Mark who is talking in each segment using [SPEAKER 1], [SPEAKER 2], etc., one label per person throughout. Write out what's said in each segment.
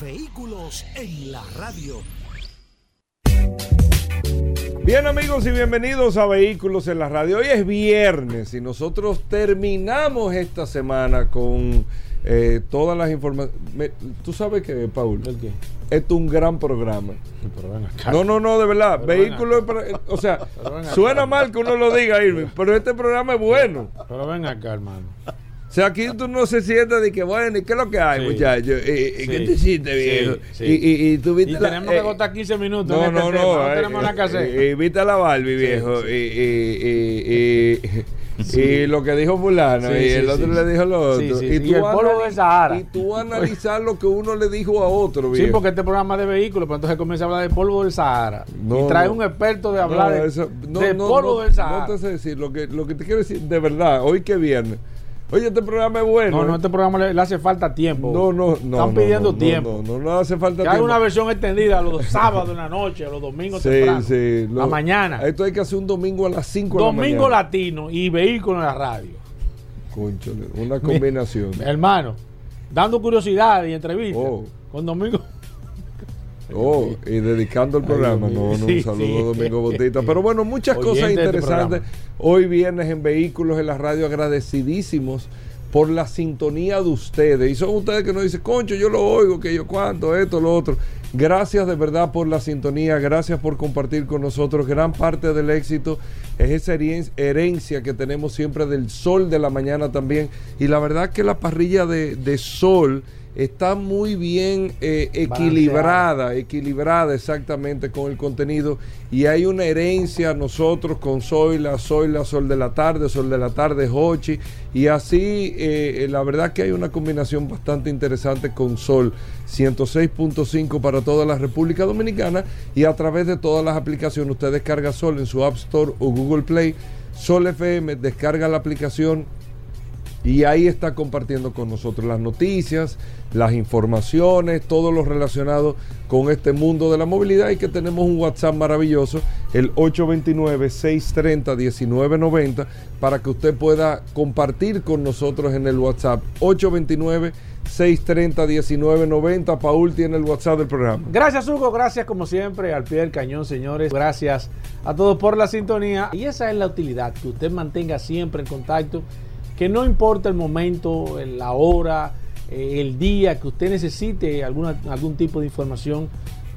[SPEAKER 1] Vehículos en la radio.
[SPEAKER 2] Bien amigos y bienvenidos a Vehículos en la Radio. Hoy es viernes y nosotros terminamos esta semana con eh, todas las informaciones. Tú sabes que, Paul,
[SPEAKER 3] ¿El qué?
[SPEAKER 2] esto es un gran programa.
[SPEAKER 3] Pero ven acá.
[SPEAKER 2] No, no, no, de verdad.
[SPEAKER 3] Pero
[SPEAKER 2] Vehículos, o sea,
[SPEAKER 3] Pero ven acá.
[SPEAKER 2] suena mal que uno lo diga, Irving, pero este programa es bueno.
[SPEAKER 3] Pero ven acá, hermano.
[SPEAKER 2] O sea, aquí tú no se sientas de que, bueno, ¿y qué es lo que hay,
[SPEAKER 3] Sí.
[SPEAKER 2] muchachos? ¿Y, y qué
[SPEAKER 3] Sí.
[SPEAKER 2] te hiciste,
[SPEAKER 3] Sí,
[SPEAKER 2] viejo?
[SPEAKER 3] sí.
[SPEAKER 2] Y, y, y tú viste
[SPEAKER 3] Y
[SPEAKER 2] la-
[SPEAKER 3] tenemos
[SPEAKER 2] eh,
[SPEAKER 3] que agotar 15 minutos
[SPEAKER 2] No,
[SPEAKER 3] en este
[SPEAKER 2] no,
[SPEAKER 3] tema.
[SPEAKER 2] no.
[SPEAKER 3] No
[SPEAKER 2] eh,
[SPEAKER 3] tenemos nada que hacer.
[SPEAKER 2] eh, Y viste a la Barbie, viejo.
[SPEAKER 3] sí.
[SPEAKER 2] Y, y, y, y- y lo que dijo fulano.
[SPEAKER 3] Sí,
[SPEAKER 2] y
[SPEAKER 3] sí,
[SPEAKER 2] el otro
[SPEAKER 3] sí.
[SPEAKER 2] le dijo lo otro.
[SPEAKER 3] Sí, sí,
[SPEAKER 2] y,
[SPEAKER 3] sí.
[SPEAKER 2] tú
[SPEAKER 3] Y el polvo del Sahara.
[SPEAKER 2] Y tú analizar lo que uno le dijo a otro,
[SPEAKER 3] Sí,
[SPEAKER 2] viejo.
[SPEAKER 3] porque este programa es de vehículos, pero entonces comienza a hablar del polvo del Sahara.
[SPEAKER 2] No,
[SPEAKER 3] y trae
[SPEAKER 2] no.
[SPEAKER 3] un experto de hablar de,
[SPEAKER 2] eso- no,
[SPEAKER 3] del
[SPEAKER 2] no,
[SPEAKER 3] polvo
[SPEAKER 2] no,
[SPEAKER 3] del Sahara.
[SPEAKER 2] No te sé decir. Lo que, lo que te quiero decir, de verdad, hoy que viernes. Oye, este programa es bueno.
[SPEAKER 3] no, no,
[SPEAKER 2] ¿eh?
[SPEAKER 3] este programa le, le hace falta tiempo.
[SPEAKER 2] No, no, no.
[SPEAKER 3] Están
[SPEAKER 2] no,
[SPEAKER 3] pidiendo
[SPEAKER 2] no,
[SPEAKER 3] tiempo.
[SPEAKER 2] No, no, no hace falta
[SPEAKER 3] que haga
[SPEAKER 2] tiempo.
[SPEAKER 3] una versión extendida los sábados en la noche, los domingos
[SPEAKER 2] Sí,
[SPEAKER 3] temprano.
[SPEAKER 2] sí.
[SPEAKER 3] la mañana.
[SPEAKER 2] Esto hay que hacer un domingo a las 5 de la mañana.
[SPEAKER 3] Domingo latino y vehículo en la radio.
[SPEAKER 2] Cónchale, una combinación.
[SPEAKER 3] Hermano, dando curiosidad y entrevistas.
[SPEAKER 2] Oh.
[SPEAKER 3] Con Domingo.
[SPEAKER 2] Oh, y dedicando el programa. No, no, un saludo
[SPEAKER 3] sí.
[SPEAKER 2] Domingo Botita. Pero bueno, muchas cosas
[SPEAKER 3] este
[SPEAKER 2] interesantes. Hoy viernes en Vehículos en la Radio, agradecidísimos por la sintonía de ustedes. Y son ustedes que nos dicen, concho, yo lo oigo, que yo cuánto, esto, lo otro. Gracias de verdad por la sintonía, gracias por compartir con nosotros. Gran parte del éxito es esa herencia que tenemos siempre del sol de la mañana también. Y la verdad que la parrilla de, de sol está muy bien eh, equilibrada, equilibrada exactamente con el contenido. Y hay una herencia nosotros con Zoila, Zoila, Sol de la Tarde, Sol de la Tarde, Hochi. Y así, eh, la verdad que hay una combinación bastante interesante con Sol 106.5 para toda la República Dominicana. Y a través de todas las aplicaciones, usted descarga Sol en su App Store o Google Play. Sol FM, descarga la aplicación y ahí está compartiendo con nosotros las noticias, las informaciones, todo lo relacionado con este mundo de la movilidad y que tenemos un WhatsApp maravilloso, el 829-630-1990, para que usted pueda compartir con nosotros en el WhatsApp. 829-630-1990. Paul tiene el WhatsApp del programa.
[SPEAKER 3] Gracias, Hugo. Gracias, como siempre, al pie del cañón, señores. Gracias a todos por la sintonía. Y esa es la utilidad, que usted mantenga siempre en contacto, que no importa el momento, la hora, eh, el día que usted necesite alguna, algún tipo de información,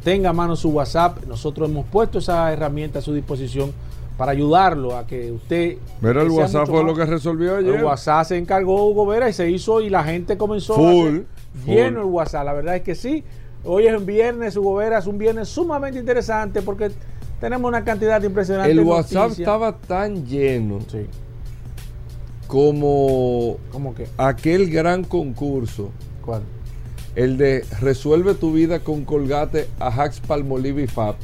[SPEAKER 3] tenga a mano su WhatsApp. Nosotros hemos puesto esa herramienta a su disposición para ayudarlo a que usted...
[SPEAKER 2] Mira, el WhatsApp fue lo que resolvió ayer.
[SPEAKER 3] el WhatsApp se encargó Hugo Vera y se hizo y la gente comenzó
[SPEAKER 2] Full,
[SPEAKER 3] a
[SPEAKER 2] full.
[SPEAKER 3] lleno el WhatsApp. La verdad es que sí. Hoy es un viernes, Hugo Vera, es un viernes sumamente interesante porque tenemos una cantidad impresionante
[SPEAKER 2] El
[SPEAKER 3] de
[SPEAKER 2] WhatsApp
[SPEAKER 3] noticias.
[SPEAKER 2] estaba tan lleno
[SPEAKER 3] Sí,
[SPEAKER 2] como
[SPEAKER 3] ¿cómo que?
[SPEAKER 2] aquel gran concurso,
[SPEAKER 3] ¿Cuál?
[SPEAKER 2] el de Resuelve tu vida con Colgate a Hacks Palmolive y Fab,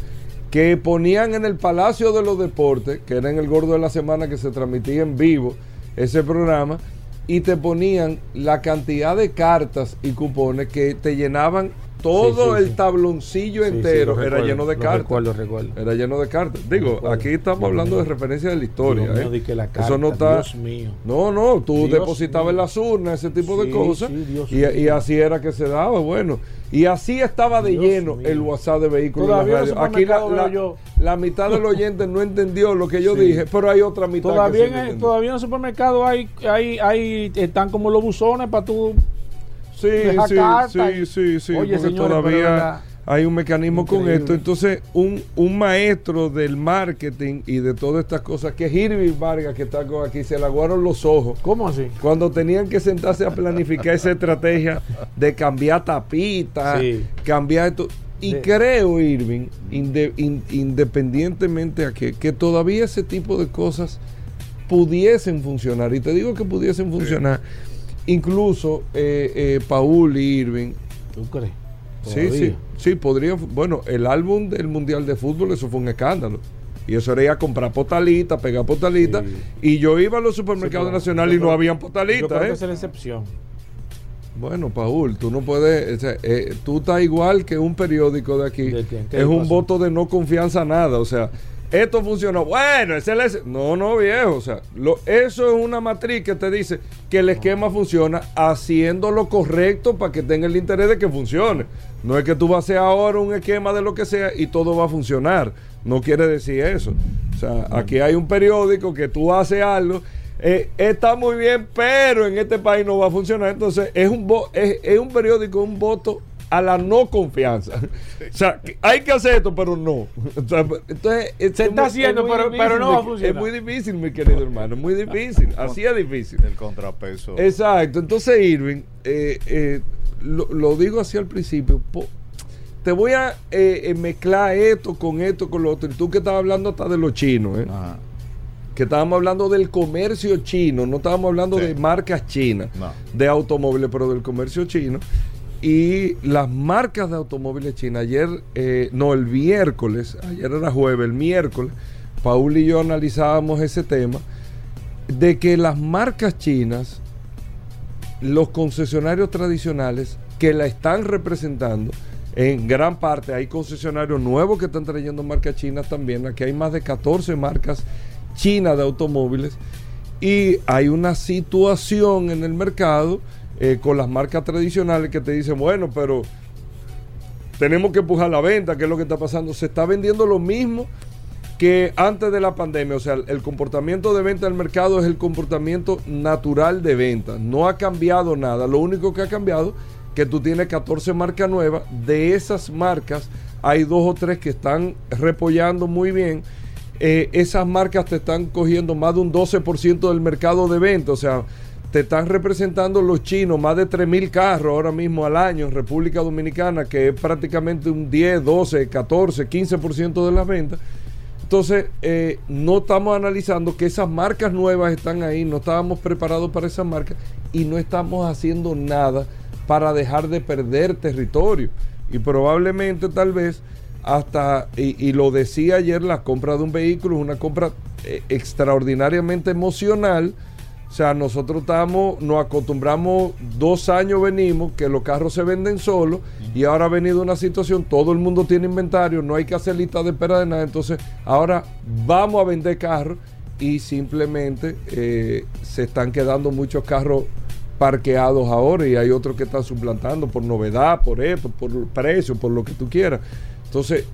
[SPEAKER 2] que ponían en el Palacio de los Deportes, que era en el Gordo de la Semana que se transmitía en vivo ese programa, y te ponían la cantidad de cartas y cupones que te llenaban todo
[SPEAKER 3] Sí, sí,
[SPEAKER 2] el tabloncillo entero, era
[SPEAKER 3] recuerdo,
[SPEAKER 2] lleno de cartas.
[SPEAKER 3] recuerdo, recuerdo.
[SPEAKER 2] Era lleno de cartas. Digo, aquí estamos hablando de referencia de la historia.
[SPEAKER 3] Dios mío,
[SPEAKER 2] ¿eh?
[SPEAKER 3] di que la
[SPEAKER 2] Eso
[SPEAKER 3] carta,
[SPEAKER 2] no está.
[SPEAKER 3] Dios mío.
[SPEAKER 2] No, no, tú
[SPEAKER 3] Dios
[SPEAKER 2] depositabas
[SPEAKER 3] mío.
[SPEAKER 2] en las urnas, ese tipo de cosas. y, y así era que se daba, bueno. Y así estaba de lleno el WhatsApp de vehículos. Aquí la, la- la mitad del oyente no entendió lo que yo dije, pero hay otra mitad
[SPEAKER 3] Todavía,
[SPEAKER 2] que
[SPEAKER 3] en, todavía en el supermercado hay, hay, hay, están como los buzones para tú
[SPEAKER 2] Sí, sí, sí, sí, sí,
[SPEAKER 3] Oye,
[SPEAKER 2] porque
[SPEAKER 3] señores,
[SPEAKER 2] todavía hay un mecanismo con esto. Entonces, un, un maestro del marketing y de todas estas cosas, que es Irving Vargas, que está con aquí, se le aguaron los ojos.
[SPEAKER 3] ¿Cómo así?
[SPEAKER 2] Cuando tenían que sentarse a planificar esa estrategia de cambiar tapitas,
[SPEAKER 3] Sí.
[SPEAKER 2] cambiar esto. Y
[SPEAKER 3] De-
[SPEAKER 2] creo, Irving, inde- in- independientemente a que, que todavía ese tipo de cosas pudiesen funcionar. Y te digo que pudiesen funcionar. Incluso eh, eh, Paul y Irving,
[SPEAKER 3] ¿Tú crees?
[SPEAKER 2] Sí, sí, sí, podría. Bueno, el álbum del Mundial de Fútbol, eso fue un escándalo. Y eso era ir a comprar potalitas, pegar potalitas.
[SPEAKER 3] Sí.
[SPEAKER 2] Y yo iba a los supermercados
[SPEAKER 3] Sí,
[SPEAKER 2] nacionales y
[SPEAKER 3] yo
[SPEAKER 2] no
[SPEAKER 3] creo-
[SPEAKER 2] habían
[SPEAKER 3] Yo
[SPEAKER 2] potalitas.
[SPEAKER 3] creo que
[SPEAKER 2] ¿eh?
[SPEAKER 3] es la excepción.
[SPEAKER 2] Bueno, Paul, tú no puedes. o sea, eh, tú estás igual que un periódico de aquí.
[SPEAKER 3] ¿De quién? ¿Qué
[SPEAKER 2] Es un voto de no confianza a nada. O sea, esto funcionó. Bueno, ese es el- No, no, viejo. O sea, eso es una matriz que te dice que el esquema funciona haciendo lo correcto para que tenga el interés de que funcione. No es que tú vas a hacer ahora un esquema de lo que sea y todo va a funcionar. No quiere decir eso. O sea, aquí hay un periódico que tú haces algo. eh, está muy bien, pero en este país no va a funcionar. Entonces, es un, es, es un periódico, un voto a la no confianza. O sea, que hay que hacer esto, pero no. O sea, entonces, es-
[SPEAKER 3] Se
[SPEAKER 2] es
[SPEAKER 3] está
[SPEAKER 2] muy-
[SPEAKER 3] haciendo,
[SPEAKER 2] es
[SPEAKER 3] pero-
[SPEAKER 2] difícil,
[SPEAKER 3] pero no va a funcionar.
[SPEAKER 2] Es muy difícil, mi querido hermano. Es muy difícil. Así es difícil.
[SPEAKER 4] El contrapeso.
[SPEAKER 2] Exacto. Entonces, Irving, eh, eh, lo, lo digo así al principio. po- te voy a eh, eh, mezclar esto con esto, con lo otro. Y tú que estabas hablando hasta de los chinos, ¿eh?
[SPEAKER 4] Ajá.
[SPEAKER 2] que estábamos hablando del comercio chino, no estábamos hablando
[SPEAKER 4] Sí.
[SPEAKER 2] de marcas chinas,
[SPEAKER 4] No.
[SPEAKER 2] de automóviles, pero del comercio chino. Y las marcas de automóviles chinas, ayer, eh, no, el miércoles, ayer era jueves, el miércoles, Paul y yo analizábamos ese tema, de que las marcas chinas, los concesionarios tradicionales que la están representando, en gran parte hay concesionarios nuevos que están trayendo marcas chinas también. Aquí hay más de 14 marcas chinas de automóviles y hay una situación en el mercado eh, con las marcas tradicionales que te dicen, bueno, pero tenemos que empujar la venta, ¿qué es lo que está pasando? Se está vendiendo lo mismo que antes de la pandemia, o sea, el, el comportamiento de venta del mercado es el comportamiento natural de venta, no ha cambiado nada, lo único que ha cambiado que tú tienes 14 marcas nuevas, de esas marcas hay dos o tres que están repollando muy bien, Eh, esas marcas te están cogiendo más de un 12% del mercado de venta, o sea, te están representando los chinos más de 3 mil carros ahora mismo al año en República Dominicana, que es prácticamente un 10, 12, 14, 15% de las ventas. Entonces, eh, no estamos analizando que esas marcas nuevas están ahí, no estábamos preparados para esas marcas y no estamos haciendo nada para dejar de perder territorio. Y probablemente, tal vez, hasta, y, y lo decía ayer, la compra de un vehículo es una compra eh, extraordinariamente emocional. O sea, nosotros estamos, nos acostumbramos, dos años venimos, que los carros se venden solos, y ahora ha venido una situación, todo el mundo tiene inventario, no hay que hacer lista de espera de nada, entonces ahora vamos a vender carros y simplemente eh, se están quedando muchos carros parqueados ahora y hay otros que están suplantando por novedad, por esto, por precio, por lo que tú quieras. Entonces,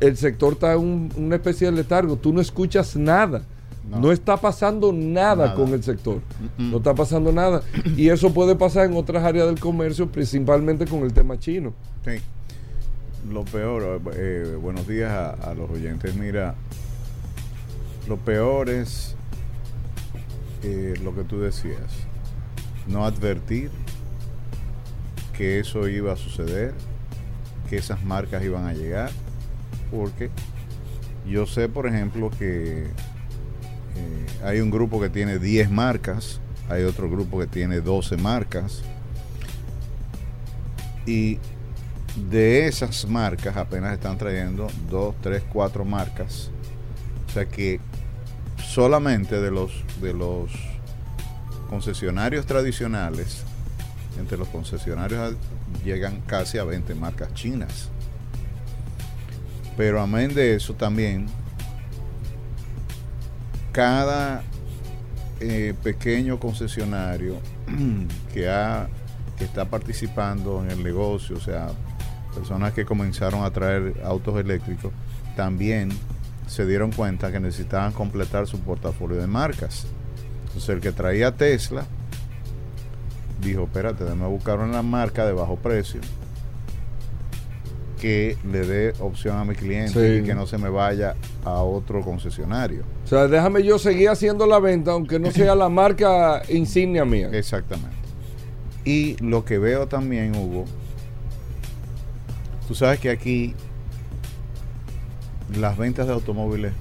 [SPEAKER 2] el sector está en un- una especie de letargo, tú no escuchas nada. No,
[SPEAKER 4] No.
[SPEAKER 2] está pasando nada,
[SPEAKER 4] Nada.
[SPEAKER 2] con el sector. No está pasando nada. Y eso puede pasar en otras áreas del comercio, principalmente con el tema chino.
[SPEAKER 4] Sí. Lo peor, eh, buenos días a, a los oyentes. Mira, lo peor es eh, lo que tú decías. No advertir que eso iba a suceder, que esas marcas iban a llegar, porque yo sé, por ejemplo, que eh, hay un grupo que tiene 10 marcas, hay otro grupo que tiene 12 marcas, y de esas marcas apenas están trayendo 2, 3, 4 marcas. O sea que solamente de los de los concesionarios tradicionales, entre los concesionarios llegan casi a 20 marcas chinas. Pero amén de eso también, cada eh, pequeño concesionario que, ha, que está participando en el negocio, o sea, personas que comenzaron a traer autos eléctricos, también se dieron cuenta que necesitaban completar su portafolio de marcas. Entonces el que traía Tesla dijo, espérate, déjame buscar una marca de bajo precio que le dé opción a mi cliente
[SPEAKER 2] Sí.
[SPEAKER 4] y que no se me vaya a otro concesionario.
[SPEAKER 2] O sea, déjame yo seguir haciendo la venta, aunque no sea la marca insignia mía.
[SPEAKER 4] Exactamente. Y lo que veo también, Hugo, tú sabes que aquí las ventas de automóviles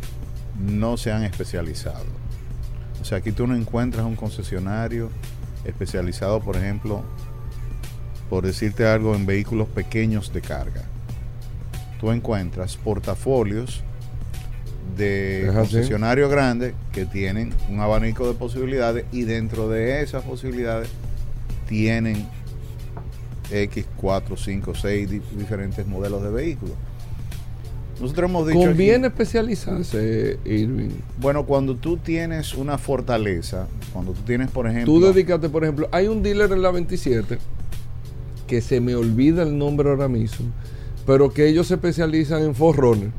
[SPEAKER 4] no se han especializado. O sea, aquí tú no encuentras un concesionario especializado, por ejemplo, por decirte algo, en vehículos pequeños de carga, tú encuentras portafolios de concesionarios grandes que tienen un abanico de posibilidades y dentro de esas posibilidades tienen X, 4, 5, 6 di- diferentes modelos de vehículos. Nosotros hemos dicho aquí-
[SPEAKER 2] Conviene especializarse, Irving.
[SPEAKER 4] bueno, cuando tú tienes una fortaleza, cuando tú tienes, por ejemplo,
[SPEAKER 2] Tú dedícate, por ejemplo, hay un dealer en la 27 que se me olvida el nombre ahora mismo, pero que ellos se especializan en Forerunner.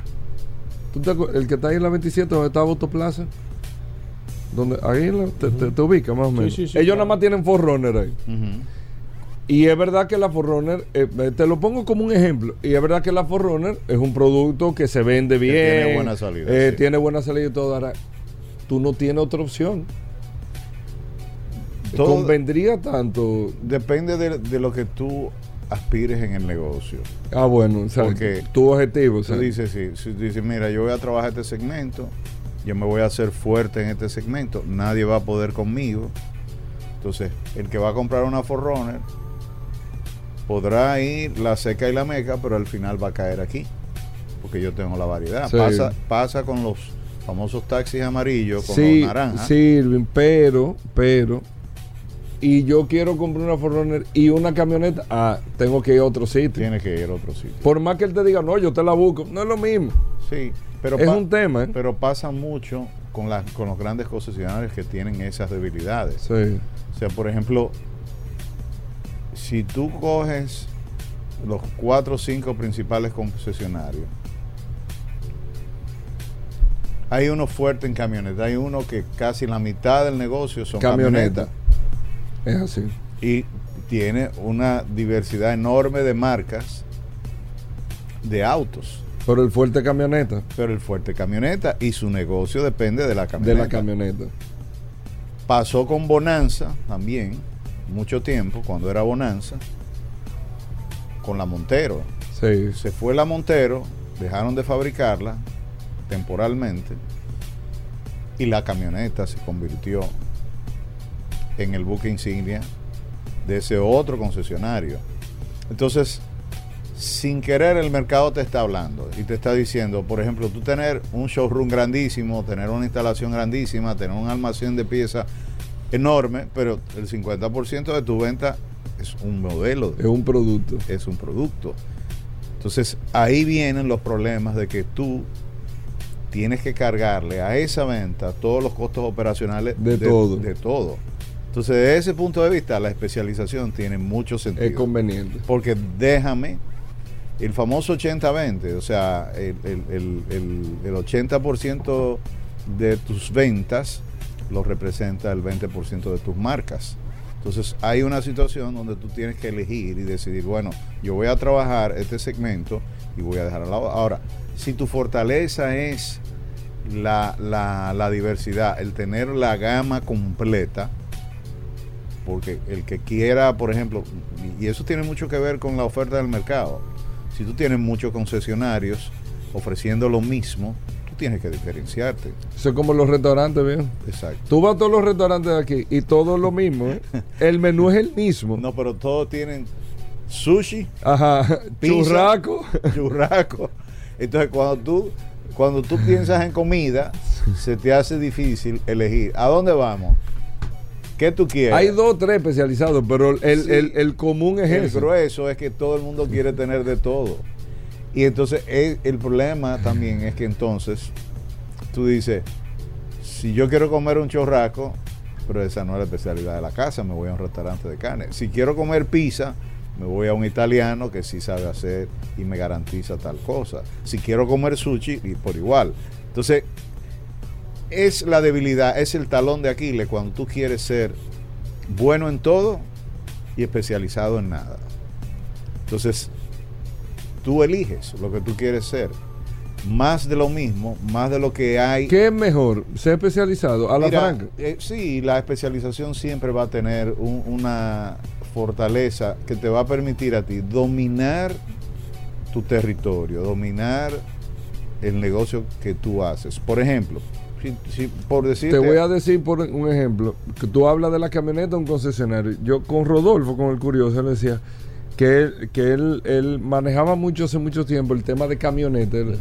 [SPEAKER 2] ¿Tú te acuer- el que está ahí en la 27 donde está Autoplaza? Donde, ahí la- te, te- te ubicas más o menos.
[SPEAKER 3] sí, sí,
[SPEAKER 2] ellos
[SPEAKER 3] claro.
[SPEAKER 2] nada más tienen Forerunner ahí. Y es verdad que la Forerunner, eh, te lo pongo como un ejemplo, y es verdad que la Forerunner es un producto que se vende bien,
[SPEAKER 4] tiene buena salida,
[SPEAKER 2] eh,
[SPEAKER 4] sí.
[SPEAKER 2] tiene buena salida y todo. Ahora, tú no tienes otra opción.
[SPEAKER 4] Todo-
[SPEAKER 2] Convendría tanto.
[SPEAKER 4] depende de, de lo que tú aspires en el negocio.
[SPEAKER 2] Ah, bueno, o sea,
[SPEAKER 4] Porque
[SPEAKER 2] tu objetivo. o sea,
[SPEAKER 4] Tú dices, sí, si dices, mira, yo voy a trabajar este segmento, yo me voy a hacer fuerte en este segmento, nadie va a poder conmigo. Entonces, el que va a comprar una Forerunner podrá ir la seca y la meca, pero al final va a caer aquí, porque yo tengo la variedad.
[SPEAKER 2] Sí.
[SPEAKER 4] Pasa, pasa con los famosos taxis amarillos, con
[SPEAKER 2] sí,
[SPEAKER 4] los naranjas.
[SPEAKER 2] sí, pero, pero, y yo quiero comprar una Forerunner y una camioneta, ah, tengo que ir a otro sitio.
[SPEAKER 4] Tiene que ir a otro sitio.
[SPEAKER 2] Por más que él te diga, no, yo te la busco, no es lo mismo.
[SPEAKER 4] Sí, pero,
[SPEAKER 2] es un tema, ¿eh?
[SPEAKER 4] pero pasa mucho con, las con los grandes concesionarios que tienen esas debilidades.
[SPEAKER 2] Sí.
[SPEAKER 4] O sea, por ejemplo, si tú coges los cuatro o cinco principales concesionarios, hay uno fuerte en camioneta, hay uno que casi la mitad del negocio son
[SPEAKER 2] Camioneta. Es así.
[SPEAKER 4] y tiene una diversidad enorme de marcas de autos.
[SPEAKER 2] Pero el fuerte camioneta,
[SPEAKER 4] Pero el fuerte camioneta y su negocio depende de la
[SPEAKER 2] de
[SPEAKER 4] camioneta.
[SPEAKER 2] la camioneta.
[SPEAKER 4] Pasó con Bonanza también, mucho tiempo, cuando era Bonanza, con la Montero.
[SPEAKER 2] Sí.
[SPEAKER 4] Se fue la Montero, dejaron de fabricarla temporalmente y la camioneta se convirtió en el buque insignia de ese otro concesionario. Entonces, sin querer el mercado te está hablando y te está diciendo, por ejemplo, tú tener un showroom grandísimo, tener una instalación grandísima, tener un almacén de piezas enorme, pero el 50% de tu venta es un modelo,
[SPEAKER 2] Es un producto.
[SPEAKER 4] es un producto. Entonces ahí vienen los problemas de que tú tienes que cargarle a esa venta todos los costos operacionales
[SPEAKER 2] De todo.
[SPEAKER 4] de todo. Entonces, desde ese punto de vista, la especialización tiene mucho sentido.
[SPEAKER 2] Es conveniente.
[SPEAKER 4] Porque déjame el famoso 80-20, o sea, el, el- el- el- el 80% de tus ventas lo representa el 20% de tus marcas. Entonces hay una situación donde tú tienes que elegir y decidir, bueno, yo voy a trabajar este segmento y voy a dejar al lado. Ahora, si tu fortaleza es la, la- la diversidad, el tener la gama completa, porque el que quiera, por ejemplo, y eso tiene mucho que ver con la oferta del mercado. Si tú tienes muchos concesionarios ofreciendo lo mismo, tú tienes que diferenciarte.
[SPEAKER 2] Eso es como los restaurantes, ¿bien?
[SPEAKER 4] Exacto.
[SPEAKER 2] Tú vas a todos los restaurantes de aquí y todo es lo mismo. ¿eh? El menú es el mismo.
[SPEAKER 4] No, pero todos tienen sushi,
[SPEAKER 2] Ajá.
[SPEAKER 4] Pizza.
[SPEAKER 2] Churraco.
[SPEAKER 4] churrasco. Entonces, cuando tú, cuando tú piensas en comida, se te hace difícil elegir. ¿A dónde vamos? ¿Qué tú quieres?
[SPEAKER 2] Hay dos o tres especializados, pero el,
[SPEAKER 4] Sí.
[SPEAKER 2] el- el común es
[SPEAKER 4] el
[SPEAKER 2] ese.
[SPEAKER 4] grueso es que todo el mundo quiere tener de todo. Y entonces el, el problema también es que entonces tú dices, si yo quiero comer un chorraco, pero esa no es la especialidad de la casa, me voy a un restaurante de carne. Si quiero comer pizza, me voy a un italiano que sí sabe hacer y me garantiza tal cosa. Si quiero comer sushi, y por igual. Entonces, es la debilidad, es el talón de Aquiles cuando tú quieres ser bueno en todo y especializado en nada. Entonces, tú eliges lo que tú quieres ser. Más de lo mismo, más de lo que hay.
[SPEAKER 2] ¿Qué es mejor? ¿Ser especializado? A la
[SPEAKER 4] Mira,
[SPEAKER 2] franca.
[SPEAKER 4] eh, sí, la especialización siempre va a tener un- una fortaleza que te va a permitir a ti dominar tu territorio, dominar el negocio que tú haces. Por ejemplo, si, si- por decirte,
[SPEAKER 2] Te voy a decir por un ejemplo, que tú hablas de la camioneta un concesionario. Yo con Rodolfo, con el curioso, le decía, que él, que él, él manejaba mucho hace mucho tiempo el tema de camionetas.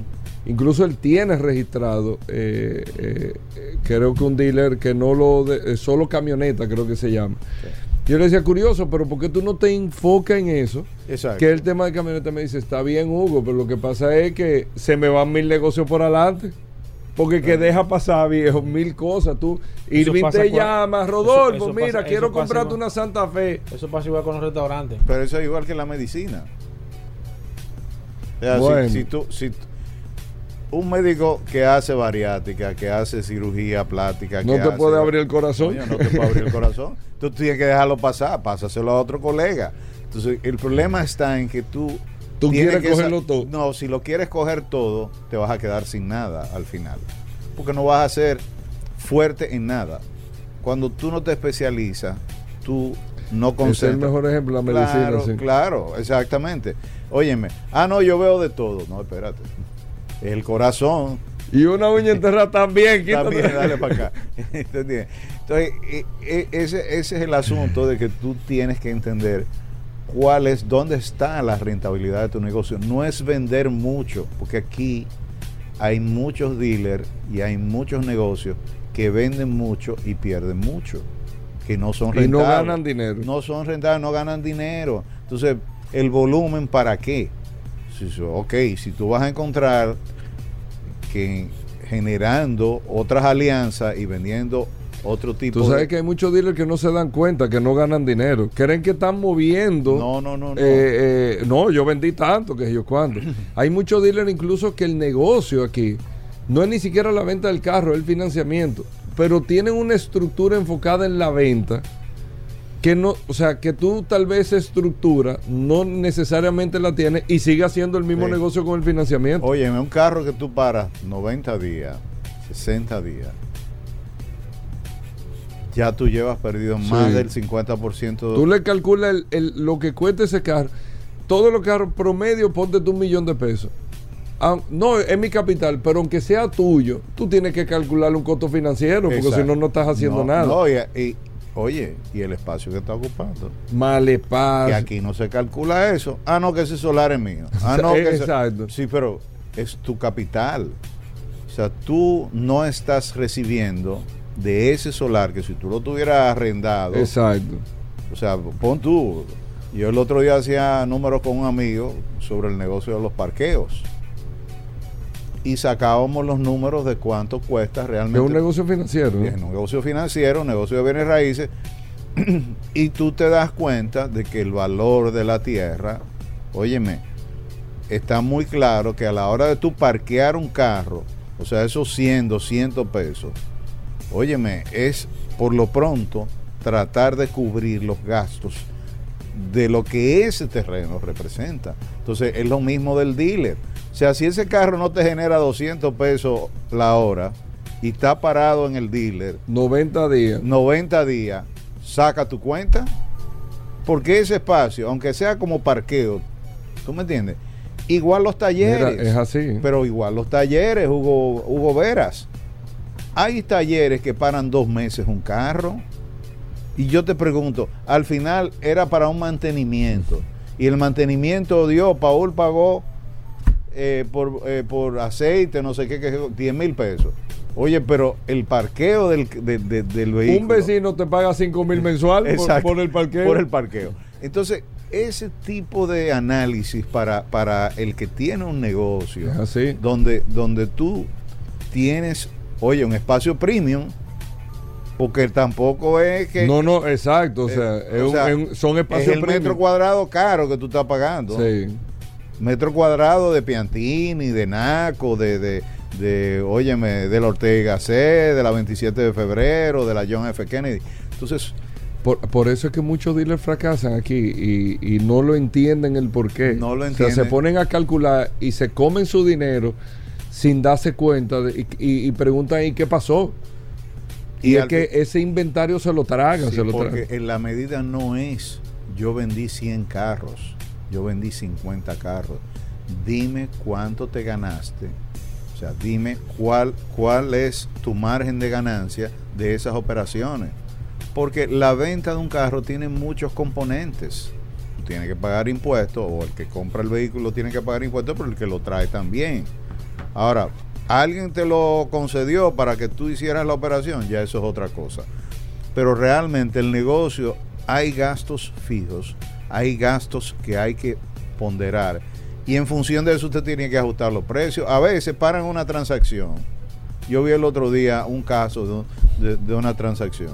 [SPEAKER 2] Incluso él tiene registrado, eh, eh, eh, creo que un dealer que no lo, de, eh, solo camioneta creo que se llama. Yo le decía, curioso, pero ¿por qué tú no te enfocas en eso?
[SPEAKER 4] Exacto.
[SPEAKER 2] Que el tema de camioneta me dice, está bien Hugo, pero lo que pasa es que se me van mil negocios por adelante. Porque que deja pasar, viejo, mil cosas. Tú, Irving te llama, Rodolfo,
[SPEAKER 3] eso
[SPEAKER 2] mira,
[SPEAKER 3] pasa-
[SPEAKER 2] quiero comprarte
[SPEAKER 3] igual.
[SPEAKER 2] una Santa Fe.
[SPEAKER 3] Eso pasa igual con los restaurantes.
[SPEAKER 4] Pero eso es igual que la medicina. O sea, si-
[SPEAKER 2] Bueno.
[SPEAKER 4] si, tú, si un médico que hace bariátrica, que hace cirugía plástica,
[SPEAKER 2] No
[SPEAKER 4] que
[SPEAKER 2] te
[SPEAKER 4] hace-
[SPEAKER 2] puede abrir el corazón.
[SPEAKER 4] Coño, no te puede abrir el corazón. Tú tienes que dejarlo pasar, pásaselo a otro colega. Entonces, el problema está en que tú.
[SPEAKER 2] Tú quieres cogerlo todo.
[SPEAKER 4] No, si lo quieres coger todo, te vas a quedar sin nada al final. Porque no vas a ser fuerte en nada. Cuando tú no te especializas, tú no
[SPEAKER 2] Ese es el
[SPEAKER 4] concentras.
[SPEAKER 2] mejor ejemplo, la medicina.
[SPEAKER 4] Claro,
[SPEAKER 2] sí.
[SPEAKER 4] claro, exactamente. Óyeme, ah, no, yo veo de todo. No, espérate. El corazón,
[SPEAKER 2] Y una uña enterrada también. quítate.
[SPEAKER 4] también dale para acá. Entonces, e- e- ese, ese es el asunto de que tú tienes que entender cuál es, dónde está la rentabilidad de tu negocio. No es vender mucho, porque aquí hay muchos dealers y hay muchos negocios que venden mucho y pierden mucho, que no son
[SPEAKER 2] Y no
[SPEAKER 4] rentables.
[SPEAKER 2] ganan dinero.
[SPEAKER 4] No son rentables, no ganan dinero. Entonces, el volumen, ¿para qué? Si, ok, si tú vas a encontrar que generando otras alianzas y vendiendo otro tipo
[SPEAKER 2] Tú sabes
[SPEAKER 4] de...
[SPEAKER 2] que hay muchos dealers que no se dan cuenta que no ganan dinero. Creen que están moviendo.
[SPEAKER 4] No, no, no, no.
[SPEAKER 2] Eh, eh, no, yo vendí tanto que yo cuando. Hay muchos dealers incluso que el negocio aquí no es ni siquiera la venta del carro, es el financiamiento. Pero tienen una estructura enfocada en la venta que no, o sea, que tú tal vez estructura no necesariamente la tienes y sigue haciendo el mismo
[SPEAKER 4] Sí.
[SPEAKER 2] negocio con el financiamiento.
[SPEAKER 4] Oye, un carro que tú paras 90 días, 60 días, ya tú llevas perdido
[SPEAKER 2] Sí.
[SPEAKER 4] más del 50%.
[SPEAKER 2] Tú le calculas el- el- lo que cuesta ese carro. Todos los carros promedio, ponte tú un millón de pesos. Ah, no, es mi capital, pero aunque sea tuyo, tú tienes que calcularle un costo financiero, porque si no, no estás haciendo
[SPEAKER 4] No,
[SPEAKER 2] nada.
[SPEAKER 4] no, y, y- oye, y el espacio que está ocupando.
[SPEAKER 2] Male paz.
[SPEAKER 4] Que aquí no se calcula eso. Ah, no, que ese solar es mío. Ah, no, que ese-
[SPEAKER 2] Exacto.
[SPEAKER 4] Sí, pero es tu capital. O sea, tú no estás recibiendo de ese solar que si tú lo tuvieras arrendado,
[SPEAKER 2] Exacto.
[SPEAKER 4] o sea, pon tú. Yo el otro día hacía números con un amigo sobre el negocio de los parqueos. Y sacábamos los números de cuánto cuesta
[SPEAKER 2] Es
[SPEAKER 4] realmente
[SPEAKER 2] un negocio financiero.
[SPEAKER 4] es un negocio financiero, un negocio de bienes raíces, y tú te das cuenta de que el valor de la tierra, óyeme, está muy claro que a la hora de tú parquear un carro, o sea, esos 100, 200 pesos, óyeme, es por lo pronto tratar de cubrir los gastos de lo que ese terreno representa. Entonces, es lo mismo del dealer. O sea, si ese carro no te genera 200 pesos la hora y está parado en el dealer
[SPEAKER 2] 90 días.
[SPEAKER 4] 90 días, saca tu cuenta. Porque ese espacio, aunque sea como parqueo, ¿tú me entiendes? Igual los talleres.
[SPEAKER 2] Mira, es así.
[SPEAKER 4] Pero igual los talleres, Hugo, Hugo Veras. Hay talleres que paran dos meses un carro. Y yo te pregunto, al final era para un mantenimiento. Y el mantenimiento dio, Paul pagó eh, por, eh, por aceite, no sé qué, que 10 mil pesos. Oye, pero el parqueo del, de- de- del vehículo.
[SPEAKER 2] un vecino te paga 5 mil mensual por, el parqueo.
[SPEAKER 4] Por el parqueo. Entonces, ese tipo de análisis para, para el que tiene un negocio,
[SPEAKER 2] así.
[SPEAKER 4] donde, donde tú tienes, oye, un espacio premium, porque tampoco es que...
[SPEAKER 2] No, no, exacto. O
[SPEAKER 4] eh,
[SPEAKER 2] sea, es
[SPEAKER 4] o
[SPEAKER 2] un-
[SPEAKER 4] sea,
[SPEAKER 2] es un- son
[SPEAKER 4] es
[SPEAKER 2] espacios
[SPEAKER 4] el
[SPEAKER 2] premium.
[SPEAKER 4] metro cuadrado caro que tú estás pagando.
[SPEAKER 2] Sí.
[SPEAKER 4] Metro cuadrado de Piantini, de Naco, de, de, de, óyeme, de la Ortega C, de la 27 de febrero, de la John F. Kennedy. Entonces,
[SPEAKER 2] Por, por eso es que muchos dealers fracasan aquí y, y no lo entienden el por qué.
[SPEAKER 4] No lo
[SPEAKER 2] O sea, se
[SPEAKER 4] entienden.
[SPEAKER 2] ponen a calcular y se comen su dinero sin darse cuenta de- y, y- preguntan ¿y qué pasó? Y,
[SPEAKER 4] Y
[SPEAKER 2] es que
[SPEAKER 4] que-
[SPEAKER 2] ese inventario se lo tragan,
[SPEAKER 4] Sí,
[SPEAKER 2] se lo
[SPEAKER 4] porque en la medida no es yo vendí 100 carros, yo vendí 50 carros. Dime cuánto te ganaste. O sea, dime cuál, cuál es tu margen de ganancia de esas operaciones. Porque la venta de un carro tiene muchos componentes. tienes que pagar impuestos, o el que compra el vehículo tiene que pagar impuestos, pero el que lo trae también. Ahora, alguien te lo concedió para que tú hicieras la operación, ya eso es otra cosa. Pero realmente el negocio hay gastos fijos, hay gastos que hay que ponderar. Y en función de eso usted tiene que ajustar los precios. A veces paran una transacción. Yo vi el otro día un caso de, una transacción.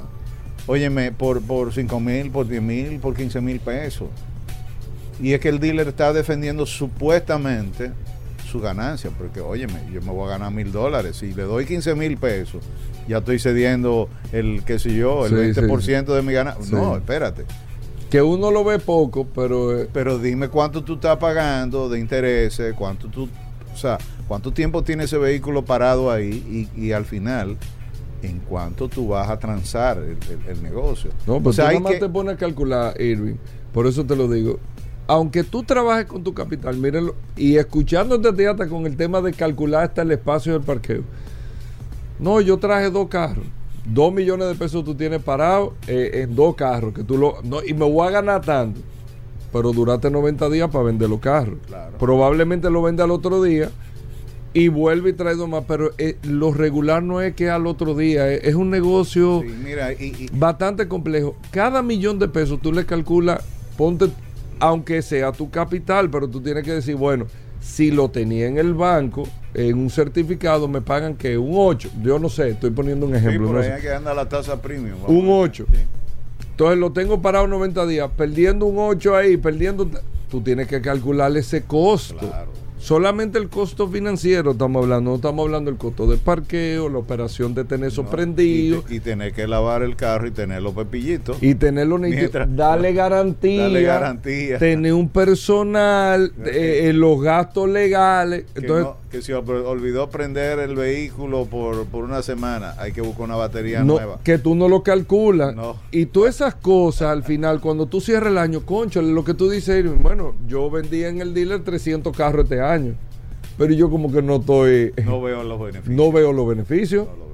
[SPEAKER 4] Óyeme, por, por 5 mil, por 10 mil, por 15 mil pesos. Y es que el dealer está defendiendo supuestamente su ganancia, porque óyeme, yo me voy a ganar mil dólares, si le doy 15 mil pesos, ya estoy cediendo el, qué sé yo, el
[SPEAKER 2] Sí,
[SPEAKER 4] 20% de mi ganancia.
[SPEAKER 2] Sí.
[SPEAKER 4] No, espérate.
[SPEAKER 2] Que uno lo ve poco, pero eh,
[SPEAKER 4] Pero dime cuánto tú estás pagando de intereses, cuánto tú, o sea, cuánto tiempo tiene ese vehículo parado ahí y, y al final, en cuánto tú vas a transar el, el- el negocio.
[SPEAKER 2] No, pero
[SPEAKER 4] O sea,
[SPEAKER 2] tú
[SPEAKER 4] hay
[SPEAKER 2] nada más
[SPEAKER 4] que-
[SPEAKER 2] te pones a calcular, Irving. Por eso te lo digo. Aunque tú trabajes con tu capital, mírenlo, y escuchándote hasta con el tema de calcular hasta el espacio del parqueo. No, yo traje dos carros. Dos millones de pesos tú tienes parado eh, en dos carros. que tú lo, no, Y me voy a ganar tanto. Pero duraste 90 días para vender los carros.
[SPEAKER 4] Claro.
[SPEAKER 2] Probablemente lo vende al otro día y vuelve y trae dos más. Pero eh, lo regular no es que al otro día. Es, es un negocio
[SPEAKER 4] Sí, mira, y, y-
[SPEAKER 2] bastante complejo. Cada millón de pesos tú le calculas, ponte, aunque sea tu capital, pero tú tienes que decir, bueno, si lo tenía en el banco, en un certificado, me pagan que un 8. Yo no sé, estoy poniendo un
[SPEAKER 4] sí,
[SPEAKER 2] ejemplo.
[SPEAKER 4] por
[SPEAKER 2] no
[SPEAKER 4] ahí que anda la tasa premium. vamos.
[SPEAKER 2] Un 8.
[SPEAKER 4] Sí.
[SPEAKER 2] Entonces lo tengo parado 90 días, perdiendo un 8 ahí, perdiendo. Tú tienes que calcular ese costo.
[SPEAKER 4] Claro.
[SPEAKER 2] Solamente el costo financiero estamos hablando, no estamos hablando del costo de parqueo, la operación de tener eso
[SPEAKER 4] ¿no?
[SPEAKER 2] prendido.
[SPEAKER 4] Y, te- y tener que lavar el carro y tener los pepillitos.
[SPEAKER 2] Y tenerlo.
[SPEAKER 4] Mientras-
[SPEAKER 2] Dale garantía.
[SPEAKER 4] Dale garantía.
[SPEAKER 2] Tener un personal, eh, eh, los gastos legales.
[SPEAKER 4] que,
[SPEAKER 2] Entonces,
[SPEAKER 4] no- que se ol- olvidó prender el vehículo por, por una semana, hay que buscar una batería
[SPEAKER 2] no-
[SPEAKER 4] nueva.
[SPEAKER 2] que tú no lo calculas. Y todas esas cosas al final, cuando tú cierras el año, concho, lo que tú dices, bueno, yo vendí en el dealer 300 carros este año. Pero yo como que no estoy,
[SPEAKER 4] No veo los beneficios.
[SPEAKER 2] no veo los beneficios.
[SPEAKER 4] No lo veo.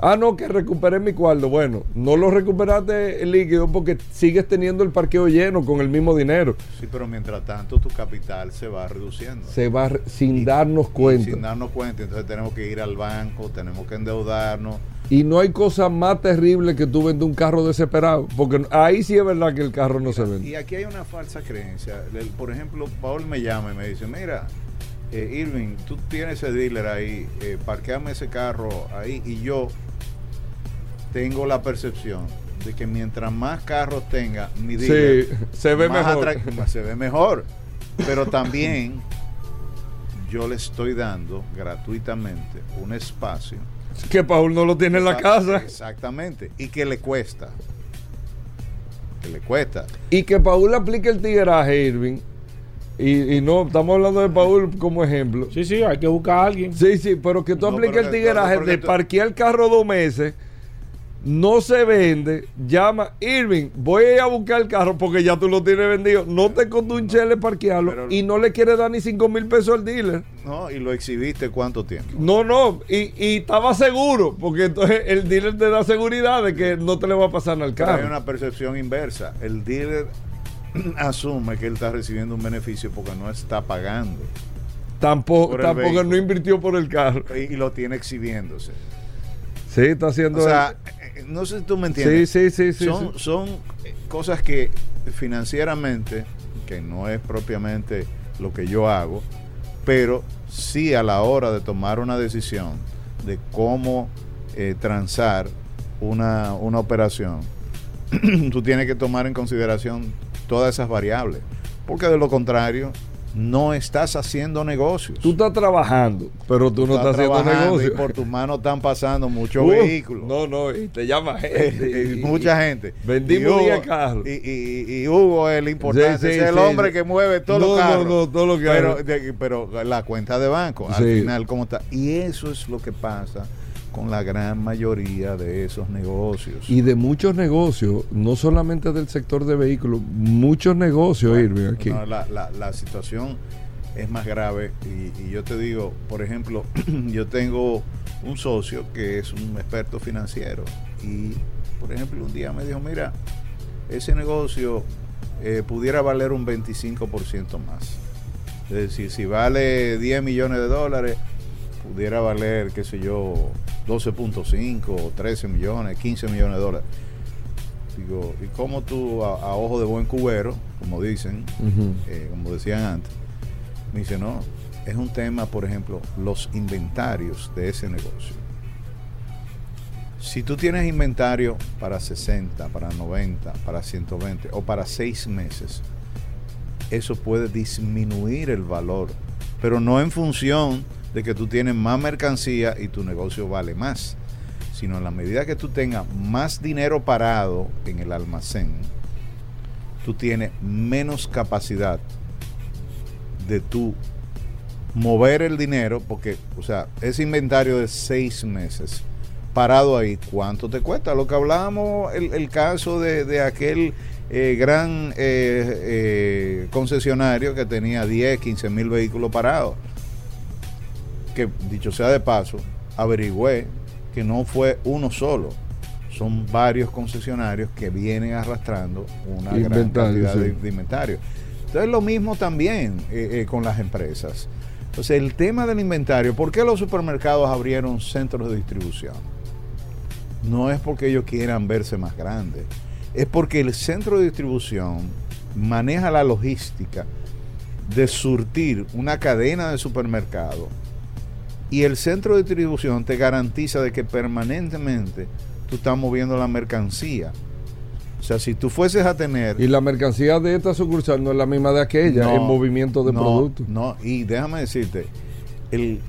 [SPEAKER 2] Ah, no, que recuperé mi cuarto. Bueno, no lo recuperaste el líquido porque sigues teniendo el parqueo lleno con el mismo dinero.
[SPEAKER 4] Sí, pero mientras tanto tu capital se va reduciendo.
[SPEAKER 2] Se va sin
[SPEAKER 4] Y-
[SPEAKER 2] darnos cuenta.
[SPEAKER 4] sin darnos cuenta, entonces tenemos que ir al banco, tenemos que endeudarnos.
[SPEAKER 2] Y no hay cosa más terrible que tú vendes un carro desesperado. Porque ahí sí es verdad que el carro no se
[SPEAKER 4] Y
[SPEAKER 2] vende.
[SPEAKER 4] aquí hay una falsa creencia. Por ejemplo, Paul me llama y me dice, mira, eh, Irving, tú tienes ese dealer ahí, eh, parqueame ese carro ahí y yo tengo la percepción de que mientras más carros tenga mi dealer,
[SPEAKER 2] Sí, se ve mejor.
[SPEAKER 4] se ve mejor. Pero también yo le estoy dando gratuitamente un espacio
[SPEAKER 2] Que Paul no lo tiene en la casa.
[SPEAKER 4] Exactamente. Y que le cuesta. Que le cuesta.
[SPEAKER 2] Y que Paul aplique el tigueraje, Irving. Y, y no, estamos hablando de Paul como ejemplo.
[SPEAKER 3] Sí, sí, hay que buscar a alguien.
[SPEAKER 2] Sí, sí, pero que tú
[SPEAKER 4] No,
[SPEAKER 2] apliques el tigueraje de
[SPEAKER 4] tú-
[SPEAKER 2] parquear el carro dos meses, no se vende, llama, Irving, voy a ir a buscar el carro porque ya tú lo tienes vendido. No te costó un chele parquearlo
[SPEAKER 4] pero-
[SPEAKER 2] y no le quieres dar ni 5 mil pesos al dealer.
[SPEAKER 4] ¿No? Y lo exhibiste cuánto tiempo.
[SPEAKER 2] No, no, y, y estaba seguro, porque entonces el dealer te da seguridad de que no te le va a pasar nada al
[SPEAKER 4] Pero hay
[SPEAKER 2] carro.
[SPEAKER 4] una percepción inversa. El dealer asume que él está recibiendo un beneficio porque no está pagando.
[SPEAKER 2] Tampoco, tampoco no invirtió por el carro.
[SPEAKER 4] Y, y lo tiene exhibiéndose.
[SPEAKER 2] Sí, está haciendo.
[SPEAKER 4] O sea, no sé si tú me entiendes.
[SPEAKER 2] Sí, sí, sí,
[SPEAKER 4] Son,
[SPEAKER 2] sí.
[SPEAKER 4] son eh, cosas que financieramente, que no es propiamente lo que yo hago, pero sí a la hora de tomar una decisión de cómo eh, transar una, una operación, tú tienes que tomar en consideración todas esas variables, porque de lo contrario no estás haciendo negocios.
[SPEAKER 2] tú estás trabajando, pero tú no estás, haciendo
[SPEAKER 4] trabajando
[SPEAKER 2] negocio.
[SPEAKER 4] y por tus manos están pasando muchos
[SPEAKER 2] Uf,
[SPEAKER 4] vehículos.
[SPEAKER 2] No, no, y te llama gente.
[SPEAKER 4] Y mucha gente.
[SPEAKER 2] Vendimos
[SPEAKER 4] Y Hugo-
[SPEAKER 2] 10 carros.
[SPEAKER 4] Y, y, y Hugo es el importante,
[SPEAKER 2] Sí, sí,
[SPEAKER 4] es el
[SPEAKER 2] sí.
[SPEAKER 4] hombre que mueve todos
[SPEAKER 2] No,
[SPEAKER 4] los
[SPEAKER 2] no,
[SPEAKER 4] carros.
[SPEAKER 2] no, todo lo que
[SPEAKER 4] pero, de- pero la cuenta de banco, al final, ¿cómo está? Y eso es lo que pasa con la gran mayoría de esos negocios.
[SPEAKER 2] Y de muchos negocios, no solamente del sector de vehículos, muchos negocios, Irving, aquí.
[SPEAKER 4] No, la, la- la situación es más grave y, y yo te digo, por ejemplo, yo tengo un socio que es un experto financiero y, por ejemplo, un día me dijo, mira, ese negocio eh, pudiera valer un 25% más. Es decir, si vale 10 millones de dólares, pudiera valer, qué sé yo, 12.5, 13 millones, 15 millones de dólares. Digo, ¿y cómo tú, a, a ojo de buen cubero, como dicen, eh, como decían antes, me dice, no, es un tema, por ejemplo, los inventarios de ese negocio. Si tú tienes inventario para 60, para 90, para 120 o para 6 meses, eso puede disminuir el valor, pero no en función de que tú tienes más mercancía y tu negocio vale más, sino en la medida que tú tengas más dinero parado en el almacén, tú tienes menos capacidad de tú mover el dinero, porque, o sea, ese inventario de seis meses parado ahí, ¿cuánto te cuesta? Lo que hablábamos, el, caso de, de aquel eh, gran eh, eh, concesionario que tenía 10, 15 mil vehículos parados. Que dicho sea de paso, averigüé que no fue uno solo. Son varios concesionarios que vienen arrastrando una gran cantidad de, de inventario. Entonces lo mismo también eh, eh, con las empresas. Entonces el tema del inventario, ¿por qué los supermercados abrieron centros de distribución? No es porque ellos quieran verse más grandes, es porque el centro de distribución maneja la logística de surtir una cadena de supermercados y el centro de distribución te garantiza de que permanentemente tú estás moviendo la mercancía. O sea, si tú fueses a tener...
[SPEAKER 2] Y la mercancía de esta sucursal no es la misma de aquella
[SPEAKER 4] No,
[SPEAKER 2] en movimiento de
[SPEAKER 4] no,
[SPEAKER 2] productos.
[SPEAKER 4] No, y déjame decirte, el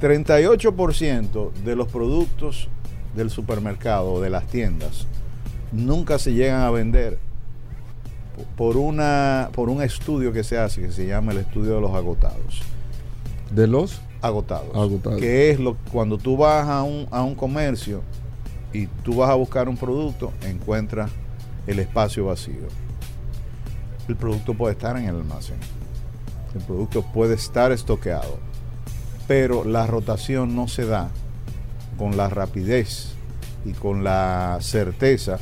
[SPEAKER 4] 38% de los productos del supermercado o de las tiendas nunca se llegan a vender por una por un estudio que se hace que se llama el estudio de los agotados
[SPEAKER 2] De los
[SPEAKER 4] agotados,
[SPEAKER 2] Agotados.
[SPEAKER 4] que es lo cuando tú vas a un, a un comercio y tú vas a buscar un producto encuentras el espacio vacío el producto puede estar en el almacén el producto puede estar estoqueado pero la rotación no se da con la rapidez y con la certeza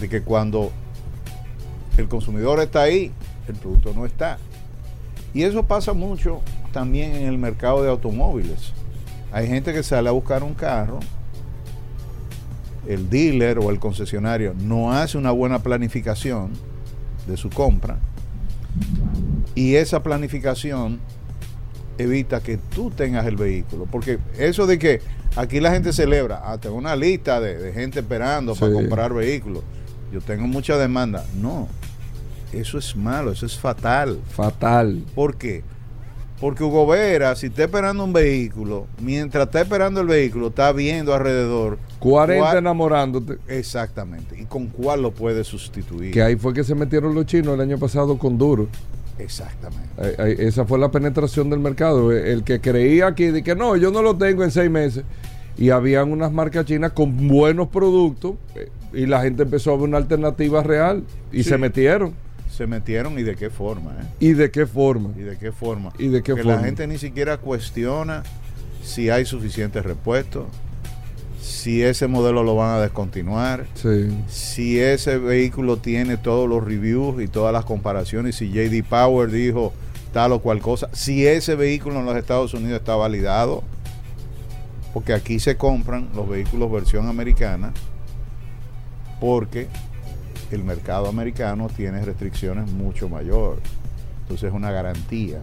[SPEAKER 4] de que cuando el consumidor está ahí, el producto no está. Y eso pasa mucho también en el mercado de automóviles. Hay gente que sale a buscar un carro, el dealer o el concesionario no hace una buena planificación de su compra y esa planificación evita que tú tengas el vehículo. Porque eso de que aquí la gente celebra, ah, tengo una lista de, de gente esperando para comprar vehículos, yo tengo mucha demanda. No, eso es malo, eso es fatal.
[SPEAKER 2] fatal.
[SPEAKER 4] ¿Por qué? Porque Hugo Vera, si está esperando un vehículo, mientras está esperando el vehículo, está viendo alrededor.
[SPEAKER 2] 40
[SPEAKER 4] cuál-
[SPEAKER 2] enamorándote.
[SPEAKER 4] Exactamente. ¿Y con cuál lo puede sustituir?
[SPEAKER 2] Que ahí fue que se metieron los chinos el año pasado con duro.
[SPEAKER 4] Exactamente.
[SPEAKER 2] Esa fue la penetración del mercado. El que creía que, de que no, yo no lo tengo en seis meses. Y habían unas marcas chinas con buenos productos. eh, Y la gente empezó a ver una alternativa real. Y
[SPEAKER 4] Sí.
[SPEAKER 2] se metieron.
[SPEAKER 4] Se metieron y de qué forma, ¿eh?
[SPEAKER 2] ¿Y de qué forma?
[SPEAKER 4] ¿Y de qué forma?
[SPEAKER 2] ¿Y de qué
[SPEAKER 4] que
[SPEAKER 2] forma?
[SPEAKER 4] la gente ni siquiera cuestiona si hay suficientes repuestos, si ese modelo lo van a descontinuar,
[SPEAKER 2] Sí.
[SPEAKER 4] si ese vehículo tiene todos los reviews y todas las comparaciones, si JD Power dijo tal o cual cosa, si ese vehículo en los Estados Unidos está validado, porque aquí se compran los vehículos versión americana, porque el mercado americano tiene restricciones mucho mayor. Entonces es una garantía.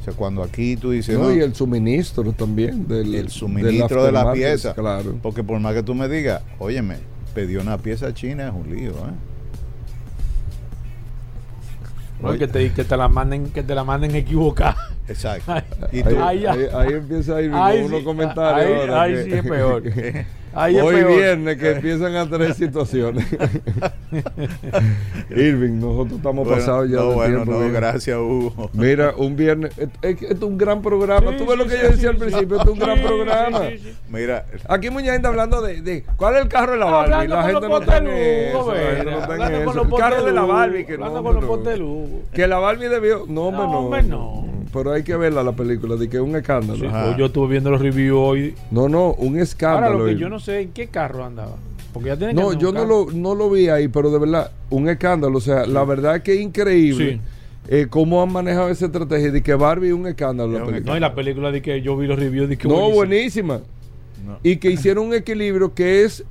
[SPEAKER 4] O sea, cuando aquí tú dices,
[SPEAKER 2] No,
[SPEAKER 4] "No,
[SPEAKER 2] y el suministro también. Del,
[SPEAKER 4] el suministro de, la
[SPEAKER 2] aftermarket,
[SPEAKER 4] pieza.
[SPEAKER 2] Claro.
[SPEAKER 4] Porque por más que tú me digas, óyeme, pedí una pieza china, es un lío, ¿eh?
[SPEAKER 3] No, que, te, que te la manden, que te la manden equivocada.
[SPEAKER 4] Exacto.
[SPEAKER 3] Ay,
[SPEAKER 4] Y
[SPEAKER 2] Ahí,
[SPEAKER 4] tú,
[SPEAKER 2] ahí- ahí empieza a ir unos
[SPEAKER 3] sí,
[SPEAKER 2] comentarios. ahora que-
[SPEAKER 3] sí es peor. Ahí es
[SPEAKER 2] Hoy
[SPEAKER 3] peor.
[SPEAKER 2] viernes que empiezan a tener situaciones. Irving, nosotros estamos
[SPEAKER 4] bueno,
[SPEAKER 2] pasados ya
[SPEAKER 4] no,
[SPEAKER 2] de
[SPEAKER 4] bueno,
[SPEAKER 2] tiempo.
[SPEAKER 4] no, gracias, Hugo.
[SPEAKER 2] Mira, un viernes. Es, es- es un gran programa.
[SPEAKER 3] Sí,
[SPEAKER 2] Tú ves lo que
[SPEAKER 3] sí,
[SPEAKER 2] yo decía
[SPEAKER 3] sí,
[SPEAKER 2] al
[SPEAKER 3] sí.
[SPEAKER 2] principio. Es un gran
[SPEAKER 3] Sí,
[SPEAKER 2] programa.
[SPEAKER 3] sí, sí, sí.
[SPEAKER 4] Mira,
[SPEAKER 2] Aquí mucha gente hablando de, de cuál es el carro de la Barbie.
[SPEAKER 3] Hablando
[SPEAKER 2] La gente no está en eso. El carro de la Barbie. Que no,
[SPEAKER 3] con los
[SPEAKER 2] no.
[SPEAKER 3] potelugos.
[SPEAKER 2] Que la Barbie debió. No, hombre,
[SPEAKER 3] No,
[SPEAKER 2] no.
[SPEAKER 3] hombre, no.
[SPEAKER 2] Pero hay que verla la película. De que es un escándalo.
[SPEAKER 3] Sí, pues yo estuve viendo los reviews hoy.
[SPEAKER 2] No, no, un escándalo.
[SPEAKER 3] Ahora lo que yo no sé en qué carro andaba. Porque ya tienen que
[SPEAKER 2] No, yo no lo, no lo vi ahí, pero de verdad, un escándalo. O sea, la verdad es que es increíble
[SPEAKER 3] Sí.
[SPEAKER 2] eh, cómo han manejado esa estrategia de que Barbie es un escándalo. la película.
[SPEAKER 3] No, y la película de que yo vi los reviews de que
[SPEAKER 2] No,
[SPEAKER 3] buenísima.
[SPEAKER 2] buenísima.
[SPEAKER 4] No.
[SPEAKER 2] Y que hicieron un equilibrio que es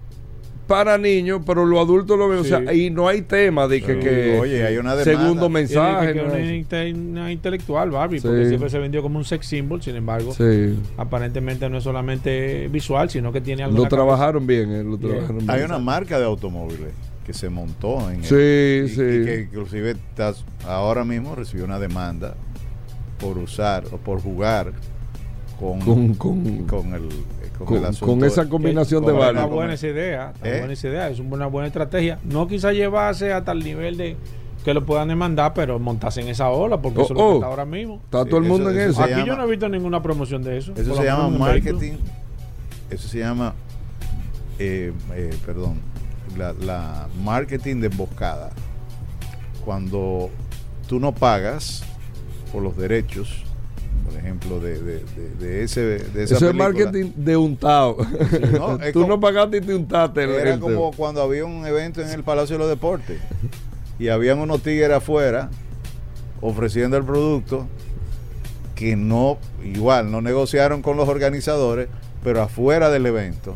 [SPEAKER 2] para niños, pero los adultos lo ven. O sea, y no hay tema de que,
[SPEAKER 4] Sí.
[SPEAKER 2] que
[SPEAKER 4] Oye, hay una demanda.
[SPEAKER 2] segundo mensaje.
[SPEAKER 3] que
[SPEAKER 2] ¿no?
[SPEAKER 3] una, inte- una intelectual Barbie,
[SPEAKER 2] Sí.
[SPEAKER 3] porque siempre se vendió como un sex symbol, sin embargo,
[SPEAKER 2] Sí.
[SPEAKER 3] aparentemente no es solamente visual, sino que tiene algo.
[SPEAKER 2] Lo trabajaron bien, eh, lo trabajaron bien.
[SPEAKER 4] Hay una marca de automóviles que se montó en
[SPEAKER 2] Sí,
[SPEAKER 4] el- y-
[SPEAKER 2] sí.
[SPEAKER 4] y que inclusive estás- ahora mismo recibió una demanda por usar o por jugar con,
[SPEAKER 2] Con- con-
[SPEAKER 4] con el con,
[SPEAKER 2] esa combinación de
[SPEAKER 3] buena esa idea, está
[SPEAKER 4] ¿Eh?
[SPEAKER 3] buena esa idea, es una buena estrategia. No quizá llevarse hasta el nivel de que lo puedan demandar, pero montarse en esa ola, porque
[SPEAKER 2] Oh,
[SPEAKER 3] eso es lo
[SPEAKER 2] oh.
[SPEAKER 3] que está ahora mismo.
[SPEAKER 2] Está todo el mundo
[SPEAKER 4] eso-
[SPEAKER 2] en
[SPEAKER 4] eso
[SPEAKER 3] Aquí
[SPEAKER 4] llama-
[SPEAKER 3] yo no he visto ninguna promoción de eso.
[SPEAKER 4] Eso se llama marketing. Eso se llama, eh, eh, perdón, la, la marketing de emboscada. Cuando tú no pagas por los derechos, por ejemplo, de, de, de- de ese, de esa
[SPEAKER 2] Eso es
[SPEAKER 4] película,
[SPEAKER 2] marketing de untado.
[SPEAKER 4] no,
[SPEAKER 2] Tú
[SPEAKER 4] como-
[SPEAKER 2] no pagaste y te untaste.
[SPEAKER 4] Era
[SPEAKER 2] el
[SPEAKER 4] como cuando había un evento en el Palacio de los Deportes y habían unos tigres afuera ofreciendo el producto que no, igual, no negociaron con los organizadores, pero afuera del evento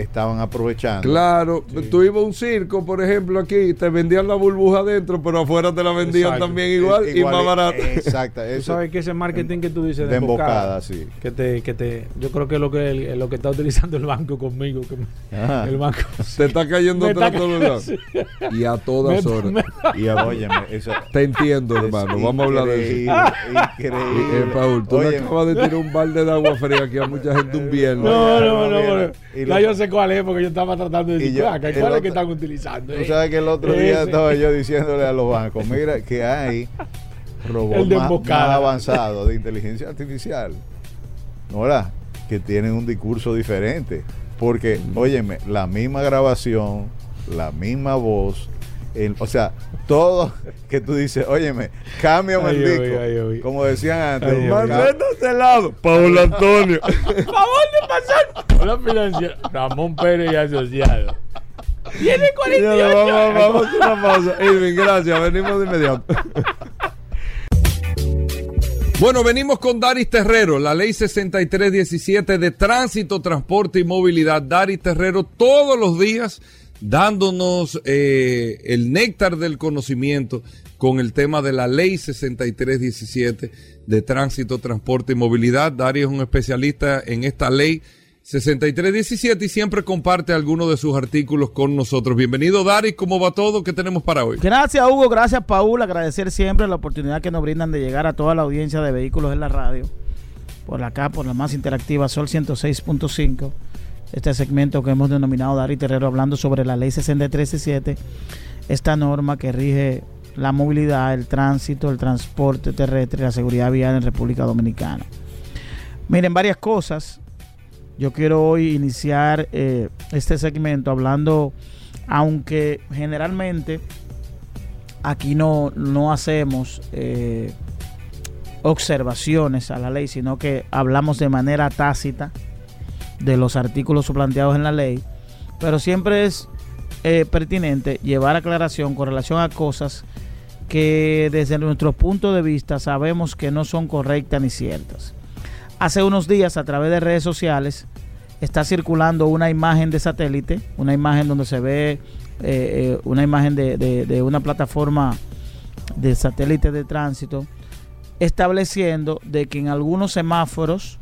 [SPEAKER 4] estaban aprovechando.
[SPEAKER 2] Claro, tú ibas a un circo, por ejemplo, aquí, te vendían la burbuja adentro, pero afuera te la vendían
[SPEAKER 3] Exacto.
[SPEAKER 2] también igual, y más barato.
[SPEAKER 4] Exacto.
[SPEAKER 3] Tú
[SPEAKER 4] eso-
[SPEAKER 3] sabes que ese marketing que tú dices de,
[SPEAKER 4] de
[SPEAKER 3] emboscada,
[SPEAKER 4] emboscada, sí.
[SPEAKER 3] que te, que te, yo creo que es lo que el- lo que está utilizando el banco conmigo, que me- el banco
[SPEAKER 2] Te está cayendo atrás todos lados. Y a todas
[SPEAKER 3] me-
[SPEAKER 2] horas.
[SPEAKER 3] me-
[SPEAKER 4] Y óyeme, eso
[SPEAKER 2] Te entiendo,
[SPEAKER 4] es
[SPEAKER 2] hermano. Vamos a hablar de eso.
[SPEAKER 4] increíble,
[SPEAKER 2] Eh,
[SPEAKER 4] Increíble.
[SPEAKER 2] Paul, tú le acabas de tirar un balde de agua fría aquí a mucha gente un viernes.
[SPEAKER 3] no, no, no, no. Ya yo sé cuál es, porque yo estaba tratando de
[SPEAKER 4] Y
[SPEAKER 3] decir,
[SPEAKER 4] yo-
[SPEAKER 3] "Ah, ¿cuál es que están utilizando?
[SPEAKER 4] Tú
[SPEAKER 3] eh?"
[SPEAKER 4] sabes que el otro día
[SPEAKER 3] Ese.
[SPEAKER 4] estaba yo diciéndole a los bancos, mira que hay robots más, más avanzados de inteligencia artificial, ¿no verdad? Que tienen un discurso diferente. Porque, óyeme, la misma grabación, la misma voz, el- o sea, todo que tú dices, óyeme, cámbiame el. Como decían antes,
[SPEAKER 2] Maceta a este lado, Paul Antonio.
[SPEAKER 3] favor de pasar. Hola, financiera. Ramón Pérez y asociado. Tiene
[SPEAKER 2] Señores, vamos, vamos a hacer una pausa. Irving, gracias. Venimos de inmediato. Bueno, venimos con Daris Terrero, la ley 6317 de tránsito, transporte y movilidad. Daris Terrero todos los días dándonos eh, el néctar del conocimiento con el tema de la ley 6317 de tránsito, transporte y movilidad. Daris es un especialista en esta ley 6317 y siempre comparte algunos de sus artículos con nosotros. Bienvenido, Daris. ¿Cómo va todo? ¿Qué tenemos para hoy?
[SPEAKER 5] Gracias Hugo, gracias Paul, agradecer siempre la oportunidad que nos brindan de llegar a toda la audiencia de vehículos en la radio. Por acá, por la más interactiva Sol 106.5. Este segmento que hemos denominado Dari Terrero hablando sobre la ley 6317, esta norma que rige la movilidad, el tránsito, el transporte terrestre y la seguridad vial en República Dominicana. Miren, varias cosas. Yo quiero hoy iniciar eh, este segmento hablando, aunque generalmente aquí no, no hacemos eh, observaciones a la ley, sino que hablamos de manera tácita de los artículos planteados en la ley, pero siempre es eh, pertinente llevar aclaración con relación a cosas que desde nuestro punto de vista sabemos que no son correctas ni ciertas. Hace unos días a través de redes sociales está circulando una imagen de satélite, una imagen donde se ve eh, eh, una imagen de, de- de una plataforma de satélite de tránsito, estableciendo de que en algunos semáforos,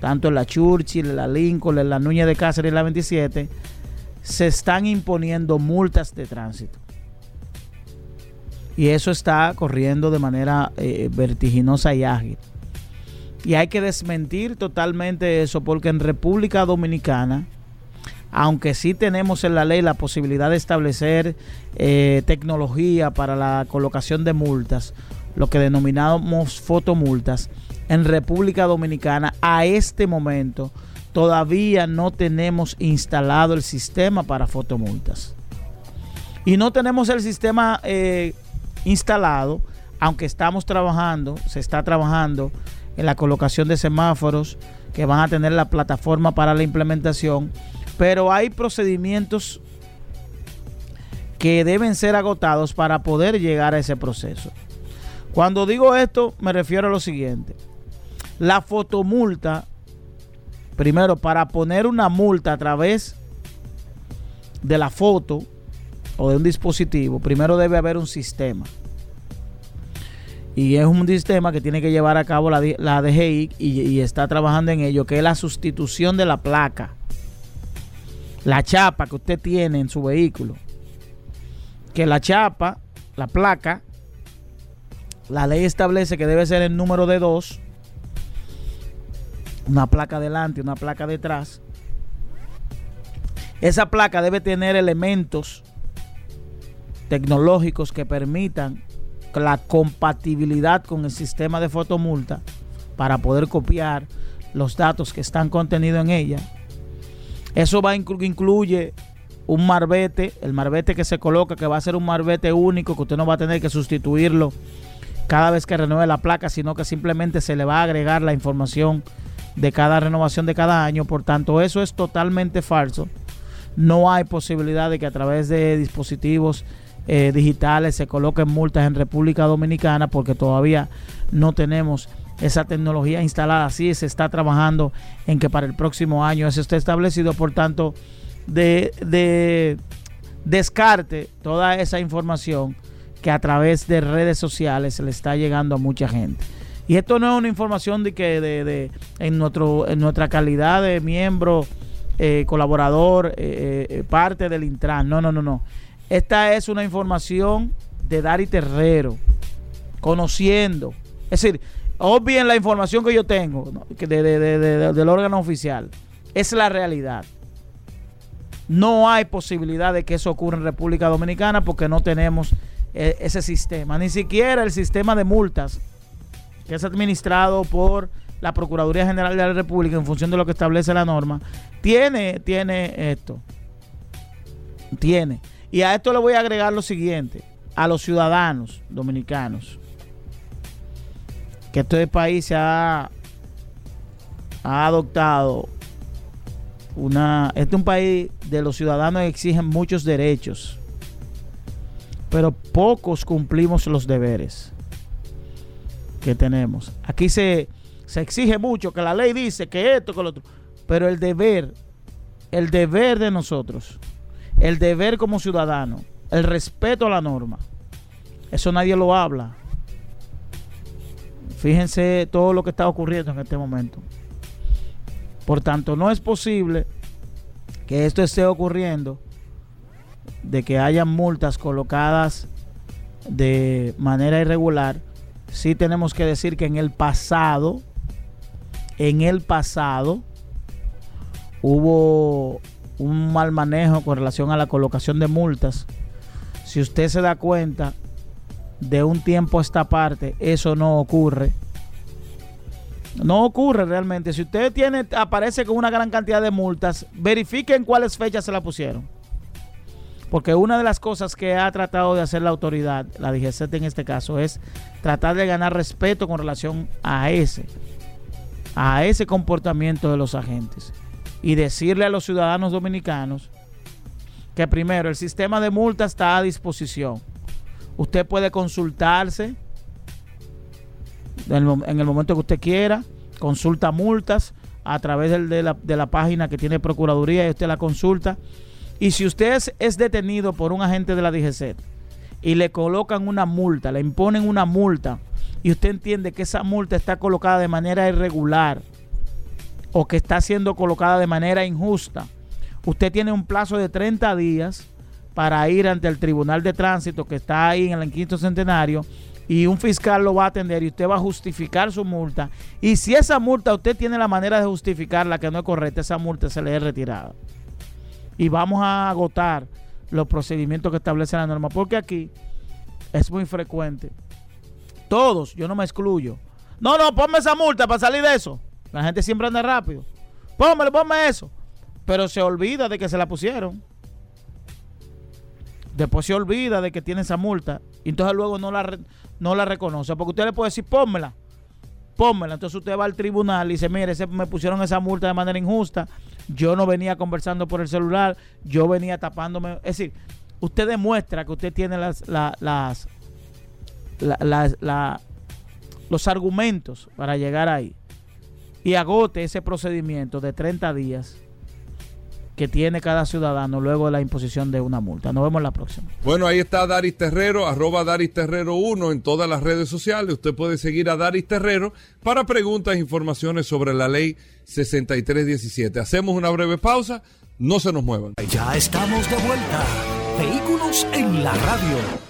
[SPEAKER 5] tanto en la Churchill, en la Lincoln, en la Núñez de Cáceres y la 27, se están imponiendo multas de tránsito. Y eso está corriendo de manera eh, vertiginosa y ágil. Y hay que desmentir totalmente eso porque en República Dominicana, aunque sí tenemos en la ley la posibilidad de establecer eh, tecnología para la colocación de multas, lo que denominamos fotomultas, en República Dominicana a este momento todavía no tenemos instalado el sistema para fotomultas. Y no tenemos el sistema eh, instalado, aunque estamos trabajando, se está trabajando en la colocación de semáforos que van a tener la plataforma para la implementación, Pero hay procedimientos que deben ser agotados para poder llegar a ese proceso. Cuando digo esto, me refiero a lo siguiente. La fotomulta, primero, para poner una multa a través de la foto o de un dispositivo, primero debe haber un sistema. Y es un sistema que tiene que llevar a cabo la, la DGI y, y está trabajando en ello, que es la sustitución de la placa. La chapa que usted tiene en su vehículo. Que la chapa, la placa, la ley establece que debe ser el número de dos. Una placa delante, una placa detrás. Esa placa debe tener elementos tecnológicos que permitan la compatibilidad con el sistema de fotomulta para poder copiar los datos que están contenidos en ella. Eso va inclu incluye un marbete, el marbete que se coloca, que va a ser un marbete único, que usted no va a tener que sustituirlo cada vez que renueve la placa, sino que simplemente se le va a agregar la información de cada renovación de cada año. Por tanto, eso es totalmente falso. No hay posibilidad de que a través de dispositivos eh, digitales se coloquen multas en República Dominicana porque todavía no tenemos esa tecnología instalada. Sí, se está trabajando en que para el próximo año eso esté establecido. Por tanto, de, de descarte toda esa información que a través de redes sociales le está llegando a mucha gente. Y esto no es una información de que de, en, nuestro, en nuestra calidad de miembro, eh, colaborador, eh, eh, parte del Intran. No, no, no, no. Esta es una información de Dari Terrero, conociendo. Es decir, obvien la información que yo tengo ¿no? de, de, de, del órgano oficial. Es la realidad. No hay posibilidad de que eso ocurra en República Dominicana porque no tenemos ese sistema. Ni siquiera el sistema de multas que es administrado por la Procuraduría General de la República en función de lo que establece la norma, tiene, tiene esto. Tiene. Y a esto le voy a agregar lo siguiente. A los ciudadanos dominicanos. Que este país se ha, ha adoptado una... Este es un país de los ciudadanos exigen muchos derechos pero pocos cumplimos los deberes que tenemos. Aquí se, se exige mucho, que la ley dice que esto, que lo otro, pero el deber, el deber de nosotros, el deber como ciudadano, el respeto a la norma, eso nadie lo habla. Fíjense todo lo que está ocurriendo en este momento. Por tanto, no es posible que esto esté ocurriendo de que hayan multas colocadas de manera irregular, sí tenemos que decir que en el pasado, en el pasado, hubo un mal manejo con relación a la colocación de multas. Si usted se da cuenta, de un tiempo a esta parte, eso no ocurre. No ocurre realmente. Si usted tiene, aparece con una gran cantidad de multas, verifiquen cuáles fechas se la pusieron. Porque una de las cosas que ha tratado de hacer la autoridad, la DGCET en este caso, es tratar de ganar respeto con relación a ese, a ese comportamiento de los agentes. Y decirle a los ciudadanos dominicanos que primero el sistema de multas está a disposición. Usted puede consultarse en el momento que usted quiera, consulta multas a través de la, de la página que tiene Procuraduría y usted la consulta y si usted es, detenido por un agente de la DGC y le colocan una multa, le imponen una multa, y usted entiende que esa multa está colocada de manera irregular o que está siendo colocada de manera injusta, usted tiene un plazo de 30 días para ir ante el Tribunal de Tránsito que está ahí en el quinto centenario y un fiscal lo va a atender y usted va a justificar su multa. Y si esa multa usted tiene la manera de justificarla que no es correcta, esa multa se le es retirada y vamos a agotar los procedimientos que establece la norma, porque aquí es muy frecuente. Todos, yo no me excluyo. No, no, ponme esa multa para salir de eso. La gente siempre anda rápido. Pónmelo, ponme eso. Pero se olvida de que se la pusieron. Después se olvida de que tiene esa multa. Y entonces luego no la, no la reconoce. Porque usted le puede decir, pónmela. Pónmela. Entonces usted va al tribunal y dice, mire, me pusieron esa multa de manera injusta yo no venía conversando por el celular, yo venía tapándome. Es decir, usted demuestra que usted tiene las, la- las, la- la- la- los argumentos para llegar ahí y agote ese procedimiento de 30 días que tiene cada ciudadano luego de la imposición de una multa. Nos vemos la próxima.
[SPEAKER 2] Bueno, ahí está Daris Terrero, arroba Daris Terrero 1 en todas las redes sociales. Usted puede seguir a Daris Terrero para preguntas e informaciones sobre la ley 6317. Hacemos una breve pausa, no se nos muevan.
[SPEAKER 1] Ya estamos de vuelta. Vehículos en la radio.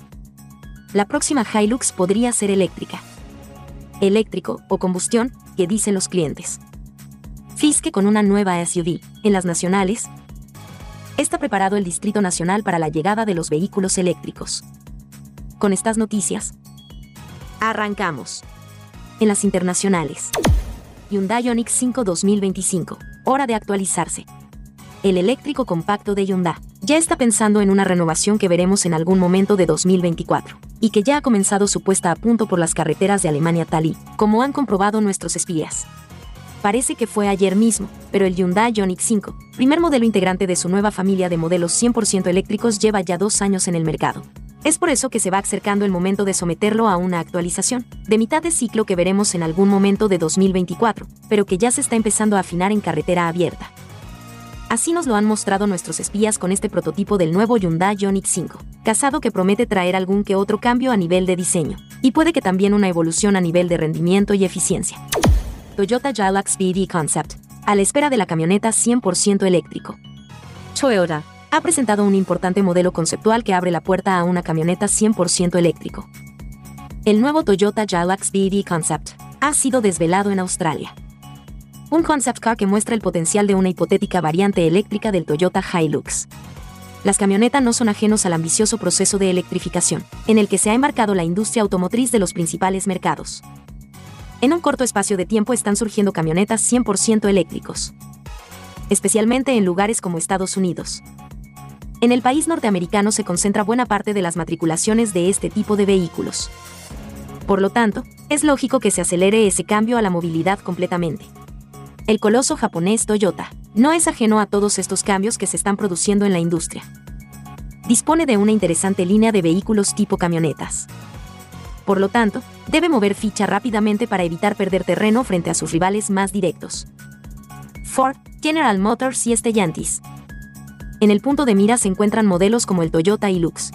[SPEAKER 6] La próxima Hilux podría ser eléctrica. Eléctrico o combustión, que dicen los clientes. Fiske con una nueva SUV, en las nacionales. Está preparado el Distrito Nacional para la llegada de los vehículos eléctricos. Con estas noticias, Arrancamos. En las internacionales. Hyundai Ioniq 5 2025. Hora de actualizarse. El eléctrico compacto de Hyundai ya está pensando en una renovación que veremos en algún momento de 2024 y que ya ha comenzado su puesta a punto por las carreteras de Alemania tal y como han comprobado nuestros espías. Parece que fue ayer mismo, pero el Hyundai Ioniq 5, primer modelo integrante de su nueva familia de modelos 100% eléctricos, lleva ya dos años en el mercado. Es por eso que se va acercando el momento de someterlo a una actualización, de mitad de ciclo que veremos en algún momento de 2024, pero que ya se está empezando a afinar en carretera abierta. Así nos lo han mostrado nuestros espías con este prototipo del nuevo Hyundai Ioniq 5, casado que promete traer algún que otro cambio a nivel de diseño, y puede que también una evolución a nivel de rendimiento y eficiencia. Toyota Hilux BD Concept, a la espera de la camioneta 100% eléctrico. Toyota ha presentado un importante modelo conceptual que abre la puerta a una camioneta 100% eléctrico. El nuevo Toyota Hilux BD Concept ha sido desvelado en Australia. Un concept car que muestra el potencial de una hipotética variante eléctrica del Toyota Hilux. Las camionetas no son ajenos al ambicioso proceso de electrificación, en el que se ha embarcado la industria automotriz de los principales mercados. En un corto espacio de tiempo están surgiendo camionetas 100% eléctricos, especialmente en lugares como Estados Unidos. En el país norteamericano se concentra buena parte de las matriculaciones de este tipo de vehículos. Por lo tanto, es lógico que se acelere ese cambio a la movilidad completamente. El coloso japonés Toyota no es ajeno a todos estos cambios que se están produciendo en la industria. Dispone de una interesante línea de vehículos tipo camionetas. Por lo tanto, debe mover ficha rápidamente para evitar perder terreno frente a sus rivales más directos. Ford, General Motors y Stellantis. En el punto de mira se encuentran modelos como el Toyota Hilux.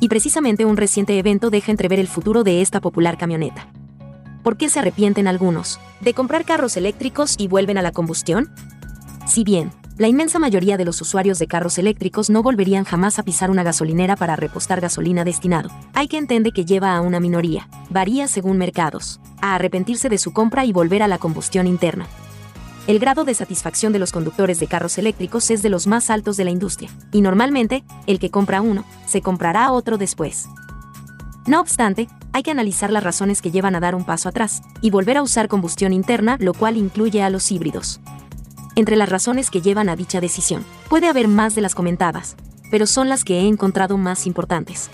[SPEAKER 6] Y precisamente un reciente evento deja entrever el futuro de esta popular camioneta. ¿Por qué se arrepienten algunos de comprar carros eléctricos y vuelven a la combustión? Si bien, la inmensa mayoría de los usuarios de carros eléctricos no volverían jamás a pisar una gasolinera para repostar gasolina destinado, hay que entender que lleva a una minoría, varía según mercados, a arrepentirse de su compra y volver a la combustión interna. El grado de satisfacción de los conductores de carros eléctricos es de los más altos de la industria, y normalmente, el que compra uno, se comprará otro después. No obstante, hay que analizar las razones que llevan a dar un paso atrás y volver a usar combustión interna, lo cual incluye a los híbridos. Entre las razones que llevan a dicha decisión, puede haber más de las comentadas, pero son las que he encontrado más importantes.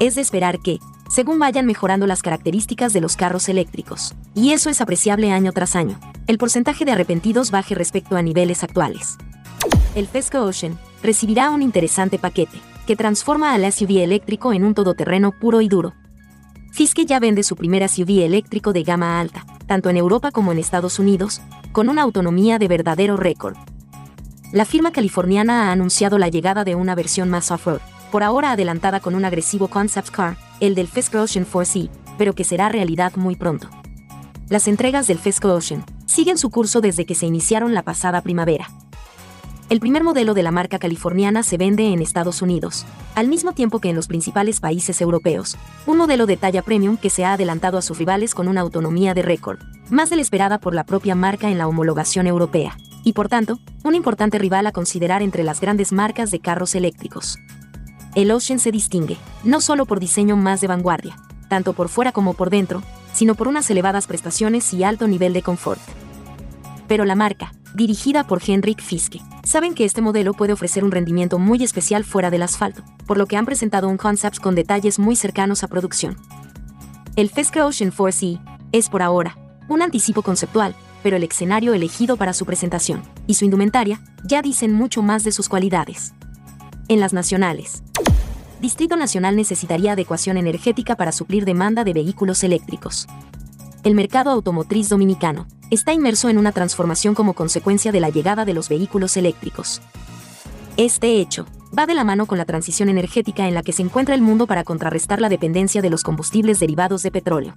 [SPEAKER 6] Es de esperar que, según vayan mejorando las características de los carros eléctricos, y eso es apreciable año tras año, el porcentaje de arrepentidos baje respecto a niveles actuales. El Fesco Ocean recibirá un interesante paquete, que transforma al SUV eléctrico en un todoterreno puro y duro. Fiske ya vende su primer SUV eléctrico de gama alta, tanto en Europa como en Estados Unidos, con una autonomía de verdadero récord. La firma californiana ha anunciado la llegada de una versión más off-road, por ahora adelantada con un agresivo concept car, el del Fisker Ocean 4C, pero que será realidad muy pronto. Las entregas del Fisker Ocean siguen su curso desde que se iniciaron la pasada primavera. El primer modelo de la marca californiana se vende en Estados Unidos, al mismo tiempo que en los principales países europeos, un modelo de talla premium que se ha adelantado a sus rivales con una autonomía de récord, más de la esperada por la propia marca en la homologación europea, y por tanto, un importante rival a considerar entre las grandes marcas de carros eléctricos. El Ocean se distingue, no solo por diseño más de vanguardia, tanto por fuera como por dentro, sino por unas elevadas prestaciones y alto nivel de confort. Pero la marca, dirigida por Henrik Fiske, saben que este modelo puede ofrecer un rendimiento muy especial fuera del asfalto, por lo que han presentado un concept con detalles muy cercanos a producción. El Fiske Ocean 4C es por ahora un anticipo conceptual, pero el escenario elegido para su presentación y su indumentaria ya dicen mucho más de sus cualidades. En las nacionales, Distrito Nacional necesitaría adecuación energética para suplir demanda de vehículos eléctricos. El mercado automotriz dominicano está inmerso en una transformación como consecuencia de la llegada de los vehículos eléctricos. Este hecho va de la mano con la transición energética en la que se encuentra el mundo para contrarrestar la dependencia de los combustibles derivados de petróleo.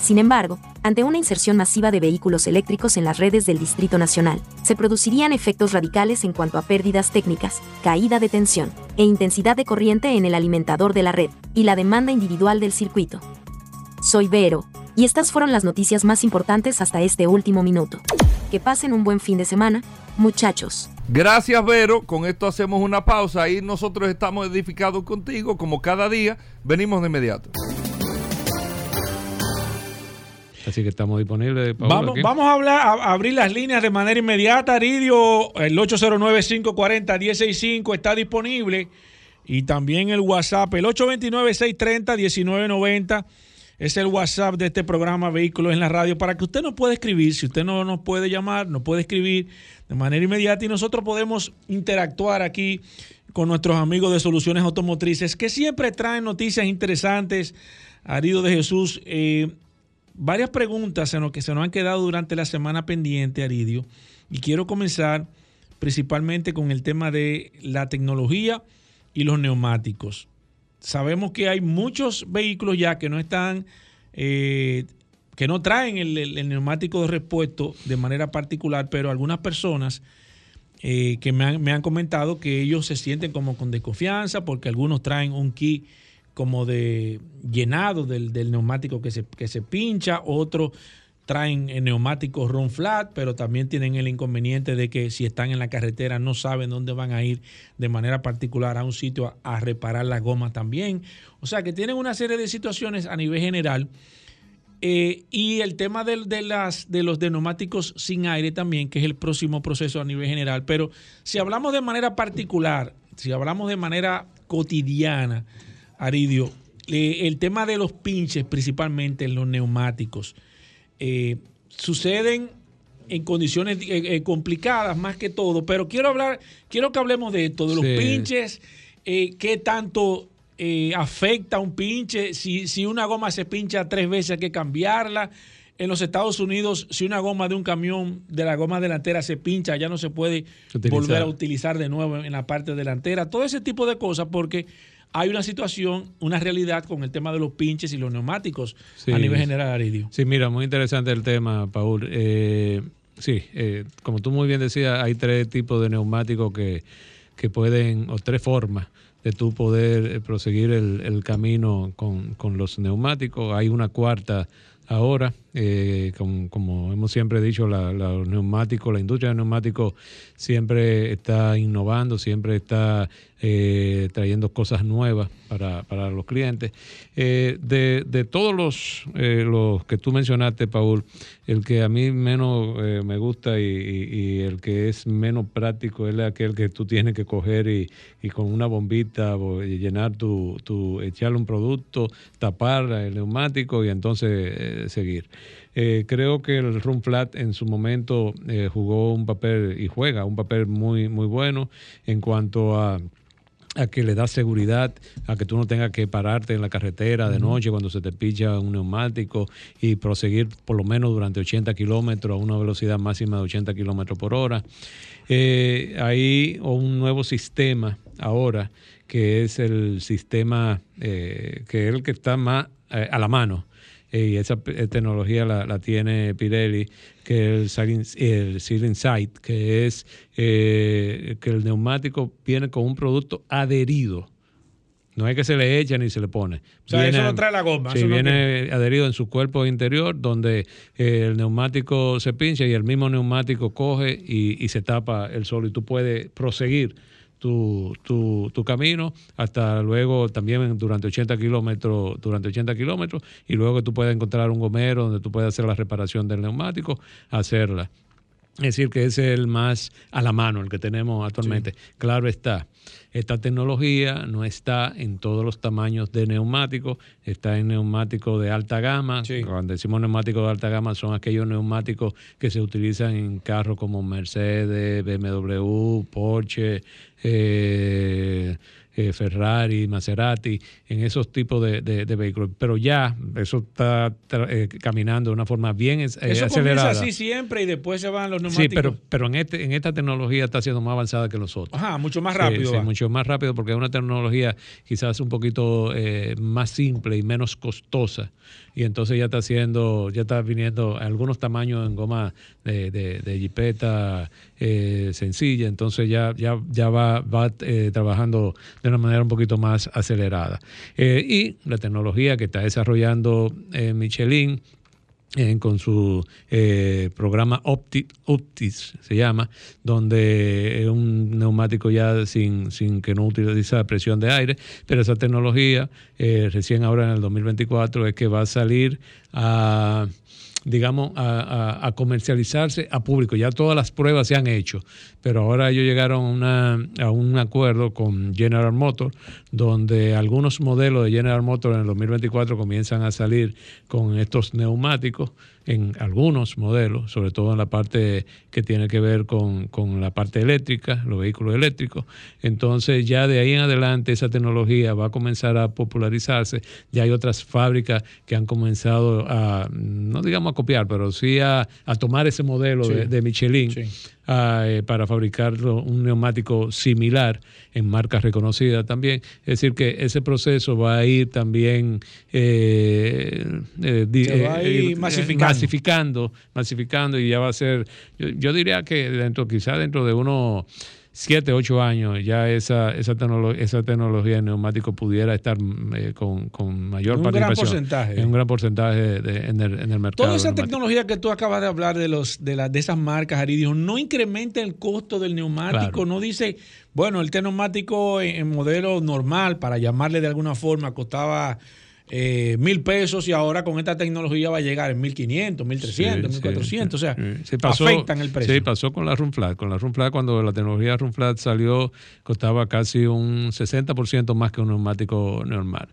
[SPEAKER 6] Sin embargo, ante una inserción masiva de vehículos eléctricos en las redes del Distrito Nacional, se producirían efectos radicales en cuanto a pérdidas técnicas, caída de tensión e intensidad de corriente en el alimentador de la red y la demanda individual del circuito. Soy Vero, y estas fueron las noticias más importantes hasta este último minuto. Que pasen un buen fin de semana, muchachos.
[SPEAKER 2] Gracias, Vero. Con esto hacemos una pausa y nosotros estamos edificados contigo, como cada día. Venimos de inmediato.
[SPEAKER 3] Así que estamos disponibles. vamos, vamos a hablar, a, abrir las líneas de manera inmediata. Aridio, el 809-540-165 está disponible. Y también el WhatsApp, el 829-630-1990. Es el WhatsApp de este programa Vehículos en la Radio para que usted nos pueda escribir. Si usted no nos puede llamar, nos puede escribir de manera inmediata y nosotros podemos interactuar aquí con nuestros amigos de Soluciones Automotrices que siempre traen noticias interesantes. Aridio de Jesús. Eh, varias preguntas que se nos han quedado durante la semana pendiente, Aridio, y quiero comenzar principalmente con el tema de la tecnología y los neumáticos. Sabemos que hay muchos vehículos ya que no están, eh, que no traen el, neumático de repuesto de manera particular, pero algunas personas eh, que me han, me han comentado que ellos se sienten como con desconfianza porque algunos traen un kit como de llenado del, neumático que se, que se pincha, otros traen el neumático run flat, pero también tienen el inconveniente de que si están en la carretera no saben dónde van a ir de manera particular a un sitio a, reparar la goma también. O sea que tienen una serie de situaciones a nivel general. Eh, y el tema de, de, las, de los neumáticos sin aire también, que es el próximo proceso a nivel general. Pero si hablamos de manera particular, si hablamos de manera cotidiana, Aridio, eh, el tema de los pinches, principalmente en los neumáticos, eh, suceden en condiciones eh, complicadas más que todo, pero quiero hablar, quiero que hablemos de esto, de los pinches, qué tanto afecta un pinche, si, si una goma se pincha tres veces hay que cambiarla. En los Estados Unidos, si una goma de un camión de la goma delantera se pincha, ya no se puede volver a utilizar de nuevo en la parte delantera. Todo ese tipo de cosas, porque hay una situación, una realidad con el tema de los pinches y los neumáticos a nivel general, Aridio.
[SPEAKER 7] Sí, mira, muy interesante el tema, Paul. Eh, sí, eh, como tú muy bien decías, hay tres tipos de neumáticos que, que pueden, o tres formas de tú poder eh, proseguir el, el camino con, con, los neumáticos. Hay una cuarta ahora, eh, como, hemos siempre dicho, la, los neumáticos, la industria de neumáticos siempre está innovando, siempre está eh, trayendo cosas nuevas para, para los clientes. Eh, de, de, todos los, eh, los que tú mencionaste, Paul, el que a mí menos me gusta y, el que es menos práctico es aquel que tú tienes que coger y, y con una bombita llenar tu, tu, echarle un producto, tapar el neumático y entonces seguir. Creo que el Run Flat en su momento jugó un papel y juega un papel muy, muy bueno en cuanto a a que le da seguridad, a que tú no tengas que pararte en la carretera de noche cuando se te picha un neumático y proseguir por lo menos durante 80 kilómetros a una velocidad máxima de 80 kilómetros por hora. Eh, hay un nuevo sistema ahora que es el sistema eh, que es el que está más eh, a la mano eh, y esa eh, tecnología la, la tiene Pirelli, que es el el Silent Sight, que es eh, que el neumático viene con un producto adherido. No es que se le echa ni se le pone.
[SPEAKER 3] O sea, eso no trae la goma,
[SPEAKER 7] Sí,
[SPEAKER 3] eso no
[SPEAKER 7] viene adherido en su cuerpo interior, donde eh, el neumático se pincha y el mismo neumático coge y, y se tapa el solo y tú puedes proseguir tu, tu, tu camino hasta luego también durante 80 kilómetros durante 80 kilómetros y luego tú puedes encontrar un gomero donde tú puedes hacer la reparación del neumático hacerla. Es decir, que ese es el más a la mano, el que tenemos actualmente. Claro está, esta tecnología no está en todos los tamaños de neumáticos, está en neumáticos de alta gama. Cuando decimos neumáticos de alta gama son aquellos neumáticos que se utilizan en carros como Mercedes, BMW, Porsche, eh, eh, Ferrari, Maserati, en esos tipos de, de- de vehículos. Pero ya eso está tra- eh, caminando de una forma bien eh,
[SPEAKER 3] Eso comienza
[SPEAKER 7] acelerada.
[SPEAKER 3] así siempre y después se van los
[SPEAKER 7] Sí,
[SPEAKER 3] neumáticos.
[SPEAKER 7] pero, pero en, este, en esta tecnología está siendo más avanzada que los otros.
[SPEAKER 3] Ajá, mucho más
[SPEAKER 7] Sí,
[SPEAKER 3] rápido.
[SPEAKER 7] sí, mucho más rápido porque es una tecnología quizás un poquito eh, más simple y menos costosa. Y entonces ya está haciendo, ya está viniendo algunos tamaños en goma de, de, de jipeta eh, sencilla. Entonces ya, ya, ya va, va eh, trabajando de una manera un poquito más acelerada. Eh, y la tecnología que está desarrollando eh, Michelin eh, con su eh, programa Opti, Optis, se llama, donde es un neumático ya sin, sin que no utiliza presión de aire, pero esa tecnología eh, recién ahora en el 2024 es que va a salir a digamos, a, comercializarse a público. Ya todas las pruebas se han hecho, pero ahora ellos llegaron a un acuerdo con General Motors, donde algunos modelos de General Motors en el 2024 comienzan a salir con estos neumáticos en algunos modelos, sobre todo en la parte que tiene que ver con, con la parte eléctrica, los vehículos eléctricos. Entonces ya de ahí en adelante esa tecnología va a comenzar a popularizarse. Ya hay otras fábricas que han comenzado a, no digamos a copiar, pero sí a, a tomar ese modelo
[SPEAKER 3] Sí.
[SPEAKER 7] de, de Michelin eh, para fabricar un neumático similar en marcas reconocidas también. Es decir, que ese proceso va a ir también eh, eh,
[SPEAKER 3] va a
[SPEAKER 7] eh,
[SPEAKER 3] ir
[SPEAKER 7] eh,
[SPEAKER 3] masificando.
[SPEAKER 7] masificando, masificando y ya va a ser, yo, yo diría que dentro, quizá dentro de unos 7, 8 años ya esa, esa, tecnolo- esa tecnología de neumático pudiera estar mm, eh, con, con mayor
[SPEAKER 3] Un gran porcentaje.
[SPEAKER 7] En un gran porcentaje de- de- en, el, en el mercado.
[SPEAKER 3] Toda esa
[SPEAKER 7] neumático.
[SPEAKER 3] tecnología que tú acabas de hablar de los de, las de esas marcas, Aridio, no incrementa el costo del neumático,
[SPEAKER 7] Claro.
[SPEAKER 3] no dice, bueno, el neumático en, en modelo normal, para llamarle de alguna forma, costaba eh, mil pesos y ahora con esta tecnología va a llegar en 1500, 1300,
[SPEAKER 7] Sí,
[SPEAKER 3] 1400,
[SPEAKER 7] sí,
[SPEAKER 3] o sea,
[SPEAKER 7] pasó-
[SPEAKER 3] afectan el precio.
[SPEAKER 7] Sí, pasó con la Runflat. Con la Runflat, cuando la tecnología Runflat salió, costaba casi un 60% más que un neumático normal.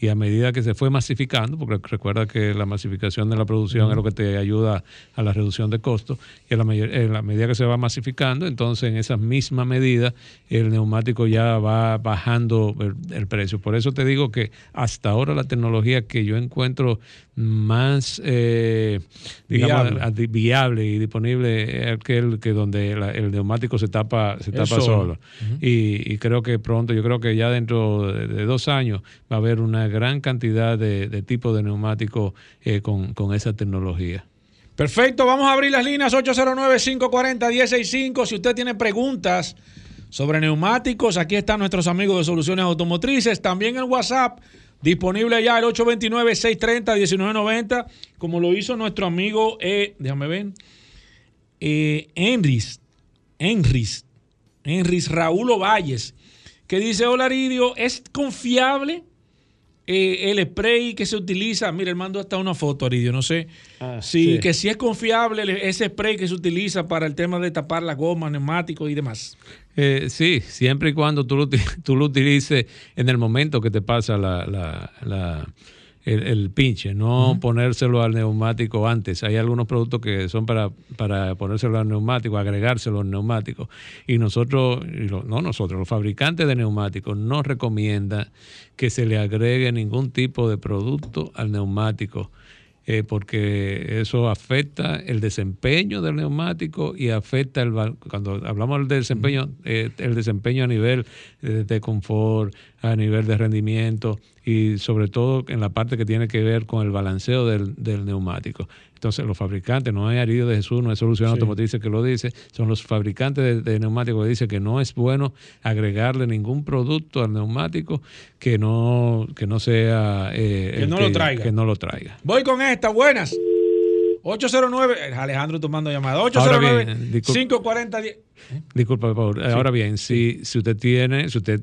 [SPEAKER 7] Y a medida que se fue masificando, porque recuerda que la masificación de la producción es lo que te ayuda a la reducción de costos, y a la, en la medida que se va masificando, entonces en esa misma medida el neumático ya va bajando el, el precio. Por eso te digo que hasta ahora la tecnología que yo encuentro más eh, digamos,
[SPEAKER 3] Viable.
[SPEAKER 7] y disponible es aquel que donde la- el neumático se tapa se tapa
[SPEAKER 3] solo.
[SPEAKER 7] y, y creo que pronto yo creo que ya dentro de, de dos años va a haber una gran cantidad de, tipos de neumáticos eh, con, esa tecnología
[SPEAKER 3] Perfecto, vamos a abrir las líneas 809-540-165. Si usted tiene preguntas sobre neumáticos, aquí están nuestros amigos de Soluciones Automotrices. También el WhatsApp disponible ya el 829-630-1990, como lo hizo nuestro amigo, eh, déjame ver, eh, Enris, Enris, Enris Raúl Ovalles, que dice, hola Aridio, ¿es confiable eh, el spray que se utiliza? Mira, él mandó hasta una foto, Aridio, no sé si,
[SPEAKER 7] sí.
[SPEAKER 3] que si es confiable ese spray que se utiliza para el tema de tapar las gomas, neumáticos y demás.
[SPEAKER 7] Eh, sí, siempre y cuando tú lo, tú lo utilices en el momento que te pasa la, la- la- el, el pinche, no ponérselo al neumático antes. Hay algunos productos que son para, para ponérselo al neumático, agregárselo al neumático. Y nosotros, y lo- no nosotros, los fabricantes de neumáticos no recomiendan que se le agregue ningún tipo de producto al neumático eh, porque eso afecta el desempeño del neumático y afecta el cuando hablamos del desempeño eh, el desempeño a nivel eh, de confort a nivel de rendimiento y sobre todo en la parte que tiene que ver con el balanceo del, del neumático. Entonces los fabricantes, no es Aridio de Jesús, no es Solución
[SPEAKER 8] Sí.
[SPEAKER 7] Automotriz que lo dice, son los fabricantes de, de neumáticos que dicen que no es bueno agregarle ningún producto al neumático que no, que no sea... eh,
[SPEAKER 3] Que no lo traiga.
[SPEAKER 7] Que no lo traiga.
[SPEAKER 3] Voy con esta, buenas. 809, Alejandro tomando llamada.
[SPEAKER 7] Ahora
[SPEAKER 3] 809
[SPEAKER 7] bien, discul-
[SPEAKER 3] 540 10.
[SPEAKER 7] Disculpa, Paul. Ahora bien, si, si usted tiene, si usted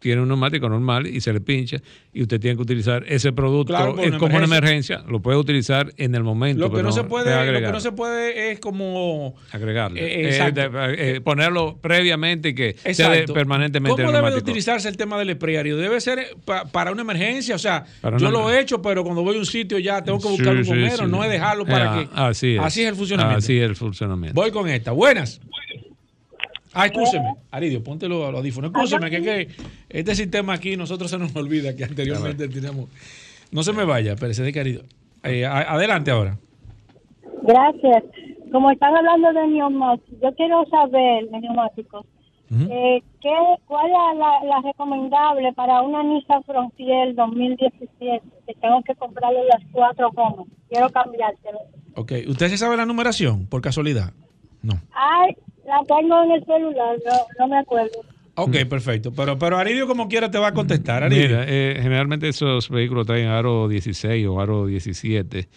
[SPEAKER 7] tiene un neumático normal y se le pincha y usted tiene que utilizar ese producto
[SPEAKER 3] Claro, una
[SPEAKER 7] como una
[SPEAKER 3] emergencia.
[SPEAKER 7] lo puede utilizar en el momento.
[SPEAKER 3] Lo que no se puede,
[SPEAKER 7] es
[SPEAKER 3] lo que no se puede es como
[SPEAKER 7] agregarle.
[SPEAKER 3] Eh,
[SPEAKER 7] Eh, de- eh, ponerlo previamente y que de- permanentemente
[SPEAKER 3] ¿Cómo
[SPEAKER 7] el
[SPEAKER 3] debe de
[SPEAKER 7] neumático.
[SPEAKER 3] utilizarse el tema del espreario? Debe ser pa- para una emergencia, o sea,
[SPEAKER 7] Para
[SPEAKER 3] yo
[SPEAKER 7] una-
[SPEAKER 3] lo he hecho, pero cuando voy a un sitio ya tengo que buscar un
[SPEAKER 7] Sí,
[SPEAKER 3] bombero,
[SPEAKER 7] sí.
[SPEAKER 3] no es dejarlo para
[SPEAKER 7] Eh,
[SPEAKER 3] que
[SPEAKER 7] Así es.
[SPEAKER 3] así es el funcionamiento.
[SPEAKER 7] Así es el funcionamiento.
[SPEAKER 3] Voy con esta. Buenas. Ah, escúcheme. Aridio, póntelo a los audífonos. Escúcheme, que, que este sistema aquí nosotros se nos olvida que anteriormente teníamos. No se me vaya, espérese de querido. Eh, adelante ahora.
[SPEAKER 9] Gracias. Como están hablando de neumáticos, yo quiero saber de neumáticos. eh, ¿qué, ¿Cuál es la, la recomendable para una Nissan Frontier 2017? Que tengo que comprarle las cuatro gomas. Quiero cambiárselo.
[SPEAKER 3] Ok, ¿usted se sabe la numeración por casualidad?
[SPEAKER 9] Ay, la tengo en el celular, no, no me acuerdo.
[SPEAKER 3] Ok, perfecto. Pero, pero Aridio como quiera te va a contestar. Aridio.
[SPEAKER 7] Mira, eh, generalmente esos vehículos traen aro 16 o aro 17,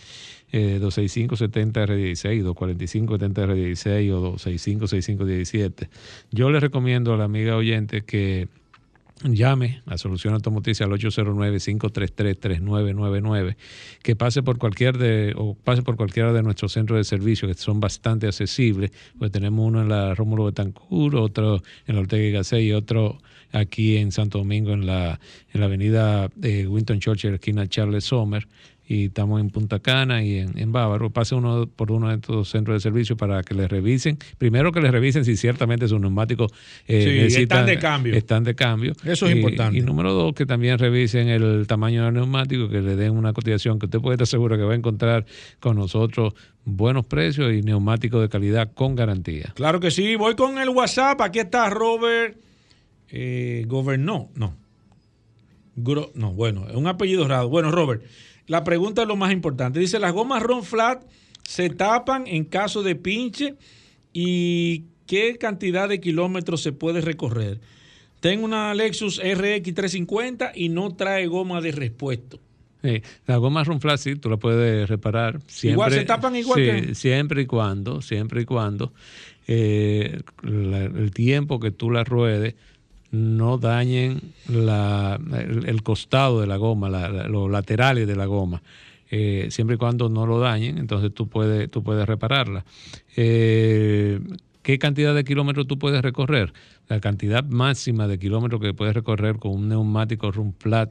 [SPEAKER 7] eh, 265-70R16, 245-70R16 o 265-6517. Yo le recomiendo a la amiga oyente que llame a Solución Automotriz al 809-533-3999, que pase por cualquier de, o pase por cualquiera de nuestros centros de servicio que son bastante accesibles, pues tenemos uno en la Rómulo Betancourt, otro en la Ortega y Gasset y otro aquí en Santo Domingo en la, en la avenida de Winton Churchill, esquina Charles Sommer, y estamos en Punta Cana y en, en Bávaro. Pase uno por uno de estos centros de servicio para que le revisen. Primero que le revisen si ciertamente sus neumáticos eh,
[SPEAKER 3] Sí,
[SPEAKER 7] necesitan-
[SPEAKER 3] están de cambio.
[SPEAKER 7] Están de cambio.
[SPEAKER 3] Eso es
[SPEAKER 7] Y-
[SPEAKER 3] importante.
[SPEAKER 7] Y número dos, que también revisen el tamaño del neumático, que le den una cotización que usted puede estar seguro que va a encontrar con nosotros buenos precios y neumáticos de calidad con garantía.
[SPEAKER 3] Claro que sí. Voy con el WhatsApp. Aquí está Robert eh, Governó. No. Gro- no, bueno, es un apellido raro. Bueno, Robert, la pregunta es lo más importante. Dice, las gomas Ron Flat se tapan en caso de pinche y qué cantidad de kilómetros se puede recorrer. Tengo una Lexus RX 350 y no trae goma de repuesto.
[SPEAKER 7] Sí, la goma Run Flat, sí, tú la puedes reparar. Siempre,
[SPEAKER 3] Igual se tapan igual
[SPEAKER 7] sí,
[SPEAKER 3] que-
[SPEAKER 7] Siempre y cuando, siempre y cuando eh, la- el tiempo que tú la ruedes no dañen la, el, costado de la goma, la- los laterales de la goma. Eh, siempre y cuando no lo dañen, entonces tú puedes, tú puedes repararla. Eh, ¿Qué cantidad de kilómetros tú puedes recorrer? La cantidad máxima de kilómetros que puedes recorrer con un neumático Run Flat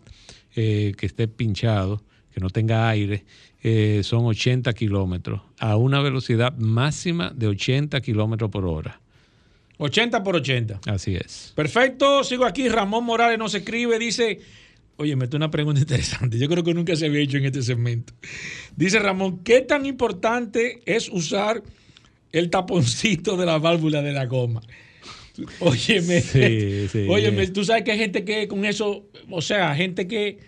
[SPEAKER 7] eh, que esté pinchado, que no tenga aire, eh, son 80 kilómetros a una velocidad máxima de 80 kilómetros por hora.
[SPEAKER 3] 80 por 80.
[SPEAKER 7] Así es.
[SPEAKER 3] Perfecto, sigo aquí. Ramón Morales nos escribe, dice, oye, me una pregunta interesante. Yo creo que nunca se había hecho en este segmento. Dice Ramón, ¿qué tan importante es usar el taponcito de la válvula de la goma? Óyeme,
[SPEAKER 7] Sí, sí.
[SPEAKER 3] óyeme, tú sabes que hay gente que con eso, o sea, gente que,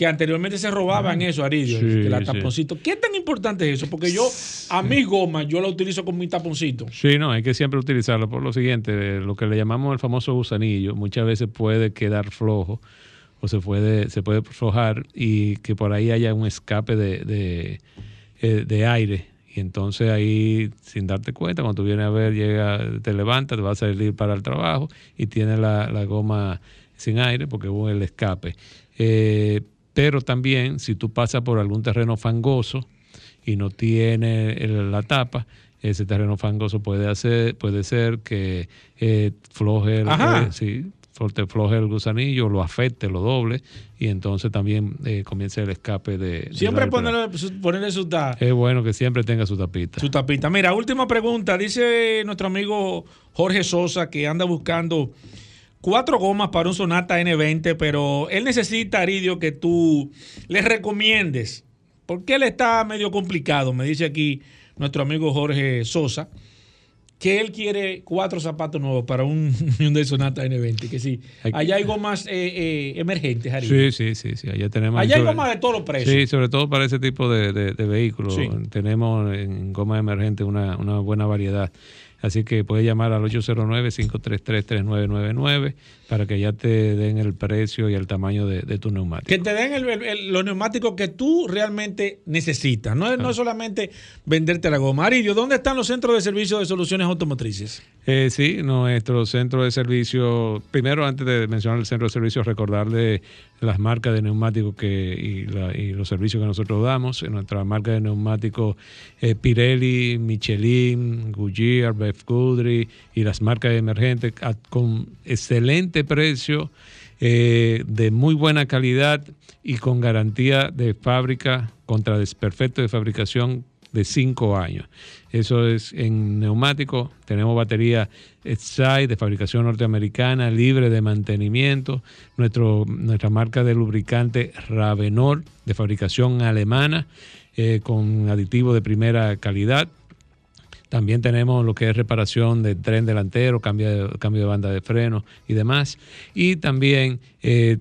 [SPEAKER 3] que anteriormente se robaban eso, Aridio,
[SPEAKER 7] Sí,
[SPEAKER 3] el
[SPEAKER 7] sí.
[SPEAKER 3] taponcito. ¿Qué tan importante es eso? Porque yo, a mi goma, yo la utilizo con mi taponcito.
[SPEAKER 7] Sí, no, hay que siempre utilizarlo por lo siguiente, lo que le llamamos el famoso gusanillo, muchas veces puede quedar flojo o se puede, se puede flojar y que por ahí haya un escape de, de, eh, de aire. Y entonces ahí, sin darte cuenta, cuando tú vienes a ver, llega, te levantas, te vas a salir para el trabajo y tienes la, la goma sin aire porque hubo el escape. Eh, pero también, si tú pasas por algún terreno fangoso, y no tiene la tapa, ese terreno fangoso puede hacer, puede ser que eh, floje el, eh, sí, te floje el gusanillo, lo afecte, lo doble, y entonces también eh, comienza el escape de.
[SPEAKER 3] Siempre
[SPEAKER 7] ahí.
[SPEAKER 3] ponerle, su- ponerle su, ta-
[SPEAKER 7] Es bueno que siempre tenga su tapita.
[SPEAKER 3] su tapita. Mira, última pregunta. Dice nuestro amigo Jorge Sosa que anda buscando cuatro gomas para un Sonata N20, pero él necesita, Aridio, que tú le recomiendes. Porque él está medio complicado, me dice aquí nuestro amigo Jorge Sosa.
[SPEAKER 10] que él quiere cuatro zapatos nuevos para un Hyundai Sonata N20. Que sí, allá hay gomas eh, eh, emergentes, Ari.
[SPEAKER 7] Sí, sí, sí, sí. Allá tenemos.
[SPEAKER 10] Allá hay
[SPEAKER 7] sobre-
[SPEAKER 10] gomas de todos los precios.
[SPEAKER 7] Sí, sobre todo para ese tipo de, de- de vehículos.
[SPEAKER 10] Sí.
[SPEAKER 7] Tenemos en goma emergente una, una buena variedad. Así que puedes llamar al 809-533-3999 para que ya te den el precio y el tamaño de, de tu neumático.
[SPEAKER 10] Que te den el- el- los neumáticos que tú realmente necesitas. No es, no es solamente venderte la goma. Aridio, ¿dónde están los centros de servicio de soluciones automotrices?
[SPEAKER 7] Eh, sí, nuestro centro de servicio, primero antes de mencionar el centro de servicio, recordarle las marcas de neumáticos que, y, la- y los servicios que nosotros damos. Nuestra marca de neumáticos eh, Pirelli, Michelin, Goodyear, Bev Goodry y las marcas emergentes con excelente precio, eh, de muy buena calidad y con garantía de fábrica contra desperfecto de fabricación de 5 años. Eso es en neumático. Tenemos batería Exide de fabricación norteamericana, libre de mantenimiento. Nuestro, nuestra marca de lubricante Ravenor de fabricación alemana eh, con aditivo de primera calidad. También tenemos lo que es reparación de tren delantero, cambio de, cambio de banda de freno y demás. Y también eh,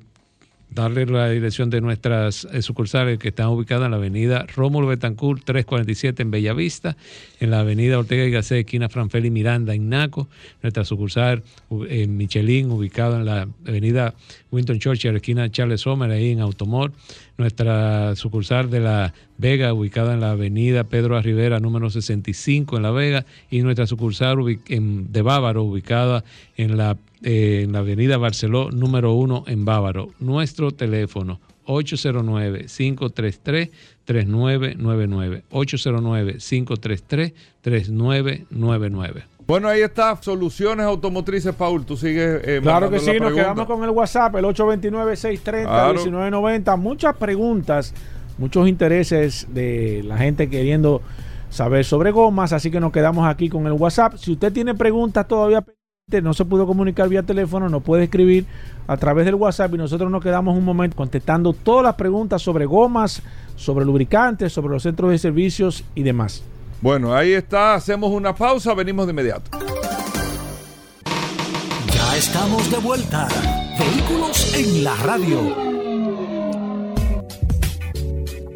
[SPEAKER 7] darle la dirección de nuestras eh, sucursales que están ubicadas en la avenida Rómulo Betancourt 347 en Bellavista, en la avenida Ortega y Gasset, esquina Franfeli Miranda en Naco, nuestra sucursal en Michelin, ubicada en la avenida Winton Churchill, esquina Charles Sommer, ahí en Automor, nuestra sucursal de la Vega, ubicada en la avenida Pedro A. Número 65 en La Vega, y nuestra sucursal de Bávaro, ubicada en la, eh, en la avenida Barceló, número 1 en Bávaro. Nuestro teléfono 809-533-3999. 809-533-3999.
[SPEAKER 2] Bueno, ahí está, soluciones automotrices, Paul. Tú sigues. eh,
[SPEAKER 3] Claro que sí, nos
[SPEAKER 2] pregunta.
[SPEAKER 3] quedamos con el WhatsApp, el 829-630-1990. Muchas preguntas, muchos intereses de la gente queriendo saber sobre gomas, así que nos quedamos aquí con el WhatsApp. Si usted tiene preguntas todavía no se pudo comunicar vía teléfono, nos puede escribir a través del WhatsApp y nosotros nos quedamos un momento contestando todas las preguntas sobre gomas, sobre lubricantes, sobre los centros de servicios y demás.
[SPEAKER 2] Bueno, ahí está. Hacemos una pausa. Venimos de inmediato.
[SPEAKER 1] Ya estamos de vuelta. Vehículos en la radio.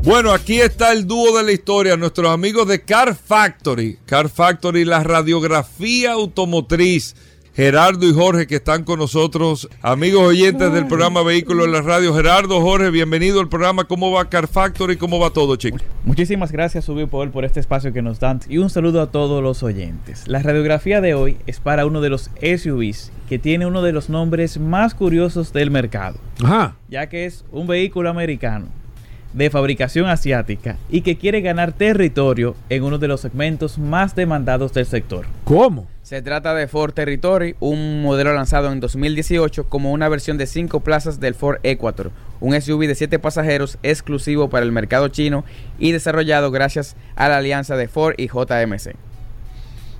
[SPEAKER 2] Bueno, aquí está el dúo de la historia, nuestros amigos de Car Factory. Car Factory, la radiografía automotriz. Gerardo y Jorge que están con nosotros, amigos oyentes del programa Vehículos en la Radio. Gerardo, Jorge, bienvenido al programa. ¿Cómo va Car Factory? ¿Cómo va todo, chicos?
[SPEAKER 11] Muchísimas gracias, Subio Paul, por este espacio que nos dan y un saludo a todos los oyentes. La radiografía de hoy es para uno de los SUVs que tiene uno de los nombres más curiosos del mercado,
[SPEAKER 3] Ajá.
[SPEAKER 11] ya que es un vehículo americano de fabricación asiática y que quiere ganar territorio en uno de los segmentos más demandados del sector.
[SPEAKER 3] ¿Cómo?
[SPEAKER 12] Se trata de Ford Territory, un modelo lanzado en 2018 como una versión de 5 plazas del Ford Equator, un SUV de 7 pasajeros exclusivo para el mercado chino y desarrollado gracias a la alianza de Ford y JMC.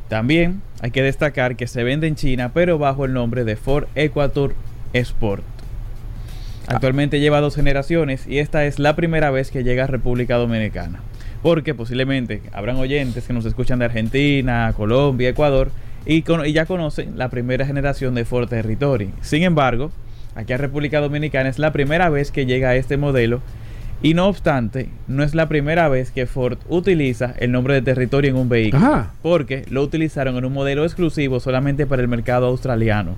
[SPEAKER 11] También hay que destacar que se vende en China, pero bajo el nombre de Ford Equator Sport. Actualmente lleva dos generaciones y esta es la primera vez que llega a República Dominicana. Porque posiblemente habrán oyentes que nos escuchan de Argentina, Colombia, Ecuador y, con- y ya conocen la primera generación de Ford Territory. Sin embargo, aquí a República Dominicana es la primera vez que llega este modelo y no obstante, no es la primera vez que Ford utiliza el nombre de Territory en un vehículo.
[SPEAKER 3] Ajá.
[SPEAKER 11] Porque lo utilizaron en un modelo exclusivo solamente para el mercado australiano.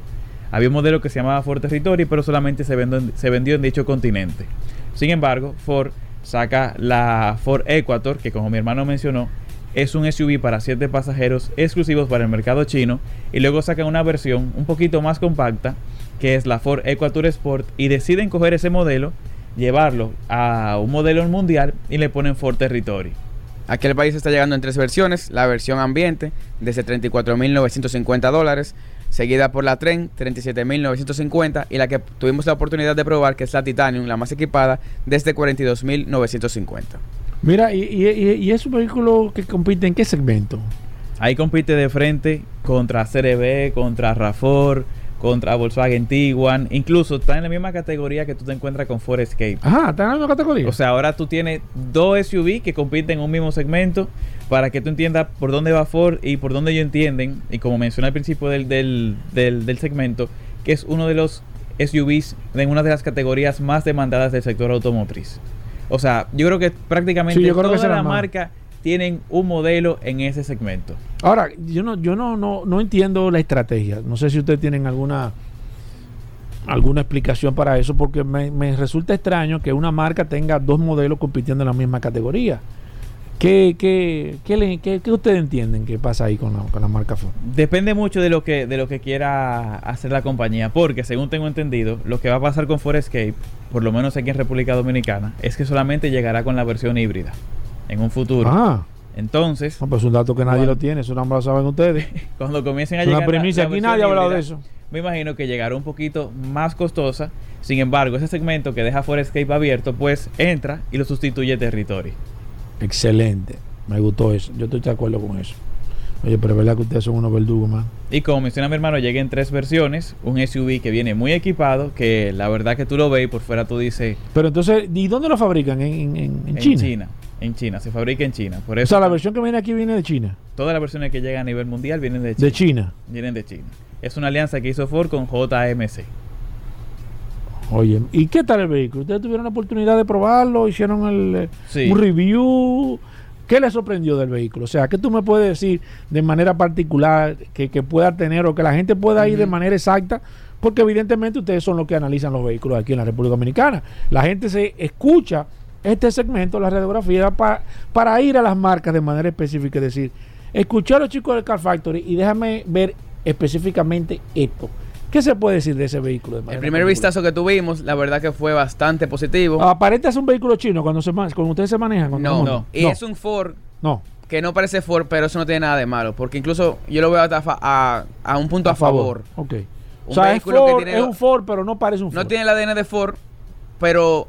[SPEAKER 11] Había un modelo que se llamaba Ford Territory, pero solamente se vendió, en- se vendió en dicho continente. Sin embargo, Ford saca la Ford Equator, que como mi hermano mencionó, es un SUV para 7 pasajeros exclusivos para el mercado chino. Y luego sacan una versión un poquito más compacta, que es la Ford Equator Sport. Y deciden coger ese modelo, llevarlo a un modelo mundial y le ponen Ford Territory.
[SPEAKER 12] Aquí el país está llegando en tres versiones, la versión ambiente desde 34.950 dólares, seguida por la Tren 37.950 y la que tuvimos la oportunidad de probar que es la Titanium, la más equipada, desde 42.950.
[SPEAKER 3] Mira, y, y, es un vehículo que compite en qué segmento?
[SPEAKER 11] Ahí compite de frente contra CRB, contra RAFOR, contra Volkswagen Tiguan, incluso está en la misma categoría que tú te encuentras con Ford Escape.
[SPEAKER 3] Ajá, está en la misma categoría.
[SPEAKER 11] O sea, ahora tú tienes dos SUV que compiten en un mismo segmento para que tú entiendas por dónde va Ford y por dónde ellos entienden, y como mencioné al principio del, del, del, del segmento, que es uno de los SUVs en una de las categorías más demandadas del sector automotriz. O sea, yo creo que prácticamente
[SPEAKER 3] Sí, yo creo que
[SPEAKER 11] todas
[SPEAKER 3] será
[SPEAKER 11] las
[SPEAKER 3] más.
[SPEAKER 11] marcas tienen un modelo en ese segmento.
[SPEAKER 3] Ahora, yo no, yo no, no, no entiendo la estrategia. No sé si ustedes tienen alguna alguna explicación para eso, porque me, me resulta extraño que una marca tenga dos modelos compitiendo en la misma categoría. ¿Qué, qué, qué, le- qué- qué ustedes entienden que pasa ahí con la, con la marca Ford?
[SPEAKER 11] Depende mucho de lo que de lo que quiera hacer la compañía, porque según tengo entendido, lo que va a pasar con Ford Escape, por lo menos aquí en República Dominicana, es que solamente llegará con la versión híbrida en un futuro.
[SPEAKER 3] Ah,
[SPEAKER 11] Entonces,
[SPEAKER 3] no, pues es un dato que nadie
[SPEAKER 11] Cuando-
[SPEAKER 3] lo tiene, eso no lo saben ustedes.
[SPEAKER 11] cuando comiencen a
[SPEAKER 3] Es una
[SPEAKER 11] llegar la-
[SPEAKER 3] aquí nadie ha hablado de eso.
[SPEAKER 11] Me imagino que llegará un poquito más costosa. Sin embargo, ese segmento que deja Ford Escape abierto, pues entra y lo sustituye Territory.
[SPEAKER 3] Excelente, me gustó eso, yo estoy de acuerdo con eso. Oye, pero es verdad que ustedes son unos verdugos, man.
[SPEAKER 11] Y como menciona mi hermano, llega en tres versiones. Un SUV que viene muy equipado, que la verdad que tú lo ves y por fuera tú dices,
[SPEAKER 3] Pero entonces, ¿y dónde lo fabrican? ¿En, en- en- en
[SPEAKER 11] en
[SPEAKER 3] China?
[SPEAKER 11] China. En China, se fabrica en China. Por
[SPEAKER 3] O
[SPEAKER 11] eso
[SPEAKER 3] sea, la versión que viene aquí viene de China.
[SPEAKER 11] todas las versiones que llegan a nivel mundial vienen de China.
[SPEAKER 3] De China.
[SPEAKER 11] Vienen de China. Es una alianza que hizo Ford con JMC.
[SPEAKER 3] Oye, ¿y qué tal el vehículo? ¿Ustedes tuvieron la oportunidad de probarlo? ¿Hicieron el, eh,
[SPEAKER 11] Sí.
[SPEAKER 3] un review? ¿Qué les sorprendió del vehículo? O sea, ¿qué tú me puedes decir de manera particular que, que pueda tener o que la gente pueda ir de manera exacta? Porque evidentemente ustedes son los que analizan los vehículos aquí en la República Dominicana. La gente se escucha este segmento, la radiografía, pa- para ir a las marcas de manera específica. Es decir, escuchar a los chicos del Car Factory y déjame ver específicamente esto. ¿Qué se puede decir de ese vehículo? de
[SPEAKER 12] El primer
[SPEAKER 3] particular?
[SPEAKER 12] vistazo que tuvimos, la verdad que fue bastante positivo.
[SPEAKER 3] Aparenta es un vehículo chino cuando se cuando ustedes se manejan.
[SPEAKER 12] no,
[SPEAKER 3] montan.
[SPEAKER 12] y es un Ford
[SPEAKER 3] No.
[SPEAKER 12] que no parece Ford, pero eso no tiene nada de malo, porque incluso yo lo veo hasta a, a un punto a, favor.
[SPEAKER 3] Ok.
[SPEAKER 12] Un
[SPEAKER 3] o sea, es,
[SPEAKER 12] vehículo que
[SPEAKER 3] Ford,
[SPEAKER 12] tiene
[SPEAKER 3] es un Ford, pero no parece un Ford.
[SPEAKER 12] No tiene el ADN de Ford, pero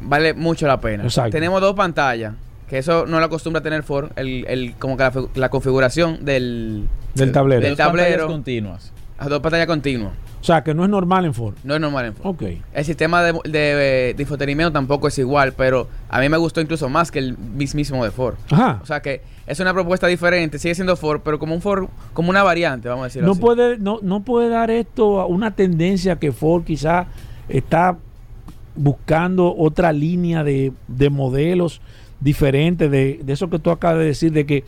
[SPEAKER 12] vale mucho la pena.
[SPEAKER 3] Exacto.
[SPEAKER 12] Tenemos dos pantallas, que eso no lo acostumbra a tener Ford, el, el- como que la, fi- la configuración del,
[SPEAKER 3] Del tablero.
[SPEAKER 12] del
[SPEAKER 11] Dos pantallas
[SPEAKER 12] tablero,
[SPEAKER 11] continuas.
[SPEAKER 12] A dos pantallas continuas.
[SPEAKER 3] O sea, que no es normal en Ford.
[SPEAKER 12] No es normal en Ford.
[SPEAKER 3] Ok.
[SPEAKER 12] El sistema de, de, de infotenimiento tampoco es igual, pero a mí me gustó incluso más que el mismísimo de Ford.
[SPEAKER 3] Ajá.
[SPEAKER 12] O sea que es una propuesta diferente, sigue siendo Ford, pero como un Ford, como una variante, vamos a decirlo
[SPEAKER 3] No
[SPEAKER 12] así.
[SPEAKER 3] puede, no, no puede dar esto a una tendencia que Ford quizá está buscando otra línea de, de modelos diferentes de, de eso que tú acabas de decir, de que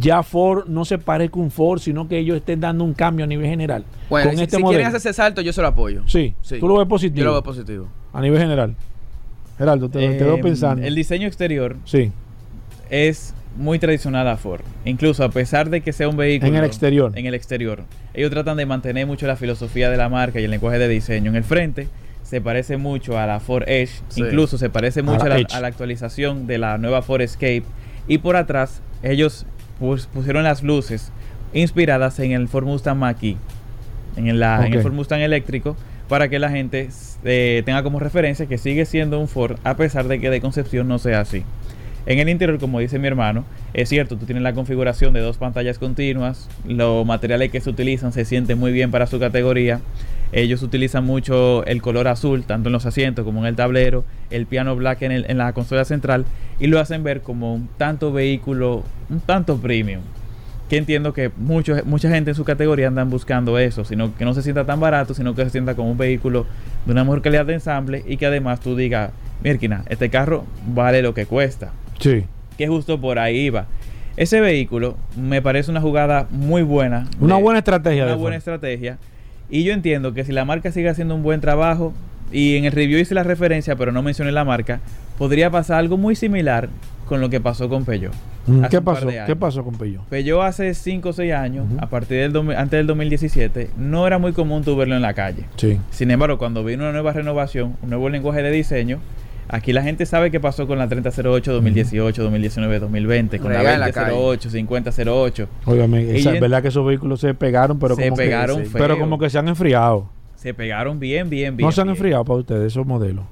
[SPEAKER 3] ya Ford no se parezca un Ford, sino que ellos estén dando un cambio a nivel general.
[SPEAKER 12] Bueno,
[SPEAKER 3] con
[SPEAKER 12] si,
[SPEAKER 3] este
[SPEAKER 12] si
[SPEAKER 3] modelo.
[SPEAKER 12] quieren hacer ese salto, yo se lo apoyo.
[SPEAKER 3] Sí,
[SPEAKER 12] Sí.
[SPEAKER 3] tú lo ves positivo.
[SPEAKER 12] Yo lo veo positivo.
[SPEAKER 3] A nivel general. Geraldo, te, te veo
[SPEAKER 11] Eh,
[SPEAKER 3] pensando.
[SPEAKER 11] El diseño exterior
[SPEAKER 3] Sí,
[SPEAKER 11] es muy tradicional a Ford. Incluso a pesar de que sea un vehículo.
[SPEAKER 3] En el exterior.
[SPEAKER 11] En el exterior. Ellos tratan de mantener mucho la filosofía de la marca y el lenguaje de diseño. En el frente se parece mucho a la Ford Edge.
[SPEAKER 12] Sí.
[SPEAKER 11] Incluso se parece mucho a
[SPEAKER 3] la
[SPEAKER 11] la,
[SPEAKER 3] Edge.
[SPEAKER 11] a la actualización de la nueva Ford Escape. Y por atrás, ellos pus- pusieron las luces inspiradas en el Ford Mustang Mach-E. En, la- en el. Ford Mustang eléctrico. Para que la gente eh, tenga como referencia que sigue siendo un Ford a pesar de que de concepción no sea así. En el interior, como dice mi hermano, es cierto, tú tienes la configuración de dos pantallas continuas, los materiales que se utilizan se sienten muy bien para su categoría. Ellos utilizan mucho el color azul, tanto en los asientos como en el tablero, el piano black en, la consola central, y lo hacen ver como un tanto vehículo, un tanto premium. Que entiendo que mucha gente en su categoría andan buscando eso, sino que no se sienta tan barato, sino que se sienta como un vehículo de una mejor calidad de ensamble y que además tú digas, Mirkina, este carro vale lo que cuesta
[SPEAKER 3] sí.
[SPEAKER 11] que justo por ahí va. Ese vehículo me parece una jugada muy buena.
[SPEAKER 3] Una
[SPEAKER 11] de-
[SPEAKER 3] buena estrategia.
[SPEAKER 11] Una
[SPEAKER 3] de
[SPEAKER 11] buena estrategia. Y yo entiendo que si la marca sigue haciendo un buen trabajo, y en el review hice la referencia, pero no mencioné la marca, podría pasar algo muy similar con lo que pasó con Peugeot.
[SPEAKER 3] Mm, ¿Qué pasó? ¿Qué pasó con Pello?
[SPEAKER 11] Peugeot hace 5 o 6 años, a partir del antes del 2017, no era muy común tú verlo en la calle.
[SPEAKER 3] Sí.
[SPEAKER 11] Sin embargo, cuando vino una nueva renovación, un nuevo lenguaje de diseño, aquí la gente sabe qué pasó con la 3008 2018, 2019, 2020, con la
[SPEAKER 12] Rega en la
[SPEAKER 11] 2008, 5008.
[SPEAKER 3] Óigame, es verdad que esos vehículos se pegaron, pero
[SPEAKER 11] Se
[SPEAKER 3] como
[SPEAKER 11] pegaron
[SPEAKER 3] que,
[SPEAKER 11] feo.
[SPEAKER 3] pero como que se han enfriado.
[SPEAKER 11] Se pegaron bien, bien, bien.
[SPEAKER 3] no se han
[SPEAKER 11] bien.
[SPEAKER 3] enfriado para ustedes esos modelos.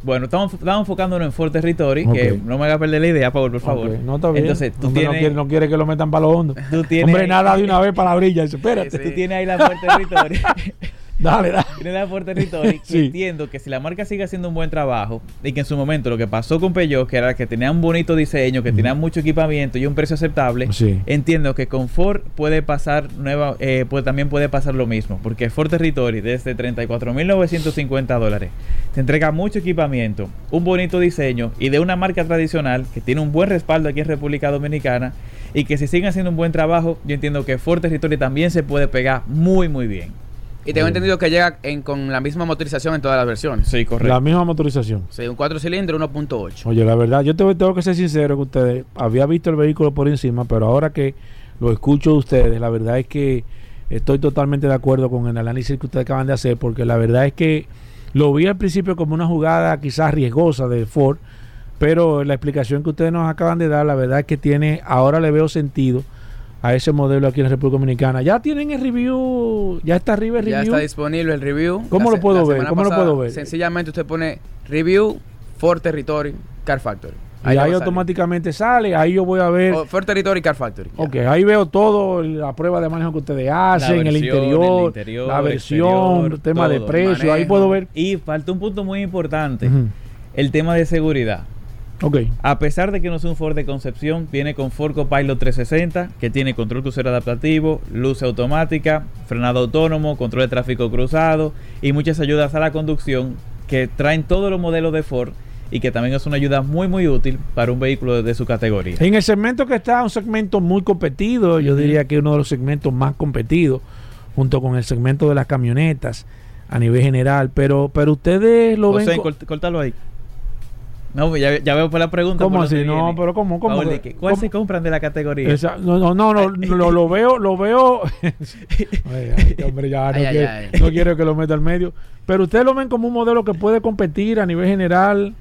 [SPEAKER 11] Bueno, estamos, estamos enfocándonos en Ford Territory, que no me haga perder la idea, Paul, por favor.
[SPEAKER 3] Ok, No está bien.
[SPEAKER 11] Entonces, tú
[SPEAKER 3] Hombre, no,
[SPEAKER 11] tienes,
[SPEAKER 3] quiere, no quiere que lo metan para lo hondo.
[SPEAKER 11] tú tienes
[SPEAKER 3] Hombre,
[SPEAKER 11] ahí-
[SPEAKER 3] nada de una vez para la brilla. Espérate.
[SPEAKER 11] tú tienes ahí la Ford Territory.
[SPEAKER 3] Dale, dale.
[SPEAKER 11] Tienes la que
[SPEAKER 3] Sí.
[SPEAKER 11] Entiendo que si la marca sigue haciendo un buen trabajo y que en su momento lo que pasó con Peugeot, que era que tenía un bonito diseño, que tenía mucho equipamiento y un precio aceptable,
[SPEAKER 3] Sí.
[SPEAKER 11] entiendo que con Ford puede pasar nueva, eh, pues también puede pasar lo mismo, porque Ford Territory desde 34.950 dólares te entrega mucho equipamiento, un bonito diseño y de una marca tradicional que tiene un buen respaldo aquí en República Dominicana y que si siguen haciendo un buen trabajo, yo entiendo que Ford Territory también se puede pegar muy muy bien.
[SPEAKER 12] Y tengo entendido que llega en- con la misma motorización en todas las versiones.
[SPEAKER 11] Sí,
[SPEAKER 3] La misma motorización.
[SPEAKER 12] Sí, un 4 cilindros 1.8.
[SPEAKER 3] Oye, la verdad, yo te- tengo que ser sincero con ustedes. Había visto el vehículo por encima, pero ahora que lo escucho de ustedes, la verdad es que estoy totalmente de acuerdo con el análisis que ustedes acaban de hacer, porque la verdad es que lo vi al principio como una jugada quizás riesgosa de Ford, pero la explicación que ustedes nos acaban de dar, la verdad es que tiene, ahora le veo sentido a ese modelo aquí en la República Dominicana. Ya tienen el review, ya está arriba el
[SPEAKER 12] Ya
[SPEAKER 3] review.
[SPEAKER 12] está disponible el review.
[SPEAKER 3] ¿Cómo
[SPEAKER 12] La
[SPEAKER 3] lo puedo ver? ¿Cómo lo puedo ver?
[SPEAKER 12] Sencillamente usted pone review Ford Territory Car Factory.
[SPEAKER 3] y ahí
[SPEAKER 12] a salir.
[SPEAKER 3] automáticamente sale, ahí yo voy a ver.
[SPEAKER 12] O Ford Territory Car Factory.
[SPEAKER 3] Ok, ahí veo todo, la prueba de manejo que ustedes hacen, el, interior,
[SPEAKER 11] el interior,
[SPEAKER 3] la versión,
[SPEAKER 11] exterior,
[SPEAKER 3] tema de precio, ahí puedo ver.
[SPEAKER 11] Y falta un punto muy importante, el tema de seguridad.
[SPEAKER 3] Ok,
[SPEAKER 11] A pesar de que no es un Ford de concepción, viene con Ford Copilot 360, que tiene control crucero adaptativo, luz automática, frenado autónomo, control de tráfico cruzado y muchas ayudas a la conducción que traen todos los modelos de Ford y que también es una ayuda muy muy útil para un vehículo de, de su categoría.
[SPEAKER 3] en el segmento que está, un segmento muy competido, yo diría que uno de los segmentos más competidos, junto con el segmento de las camionetas a nivel general, pero pero ustedes lo ven... co-
[SPEAKER 11] córtalo ahí. No, pues ya, ya veo por la pregunta.
[SPEAKER 3] ¿Cómo así? No, pero ¿cómo? ¿Cómo
[SPEAKER 11] ¿Cuál
[SPEAKER 3] cómo?
[SPEAKER 11] se compran de la categoría?
[SPEAKER 3] Esa- no, no, no, no, lo, lo veo, lo veo. Ay, ay, hombre, ya no,
[SPEAKER 12] Ay,
[SPEAKER 3] quiero,
[SPEAKER 12] ay.
[SPEAKER 3] no quiero que lo meta al medio. Pero ustedes lo ven como un modelo que puede competir a nivel general.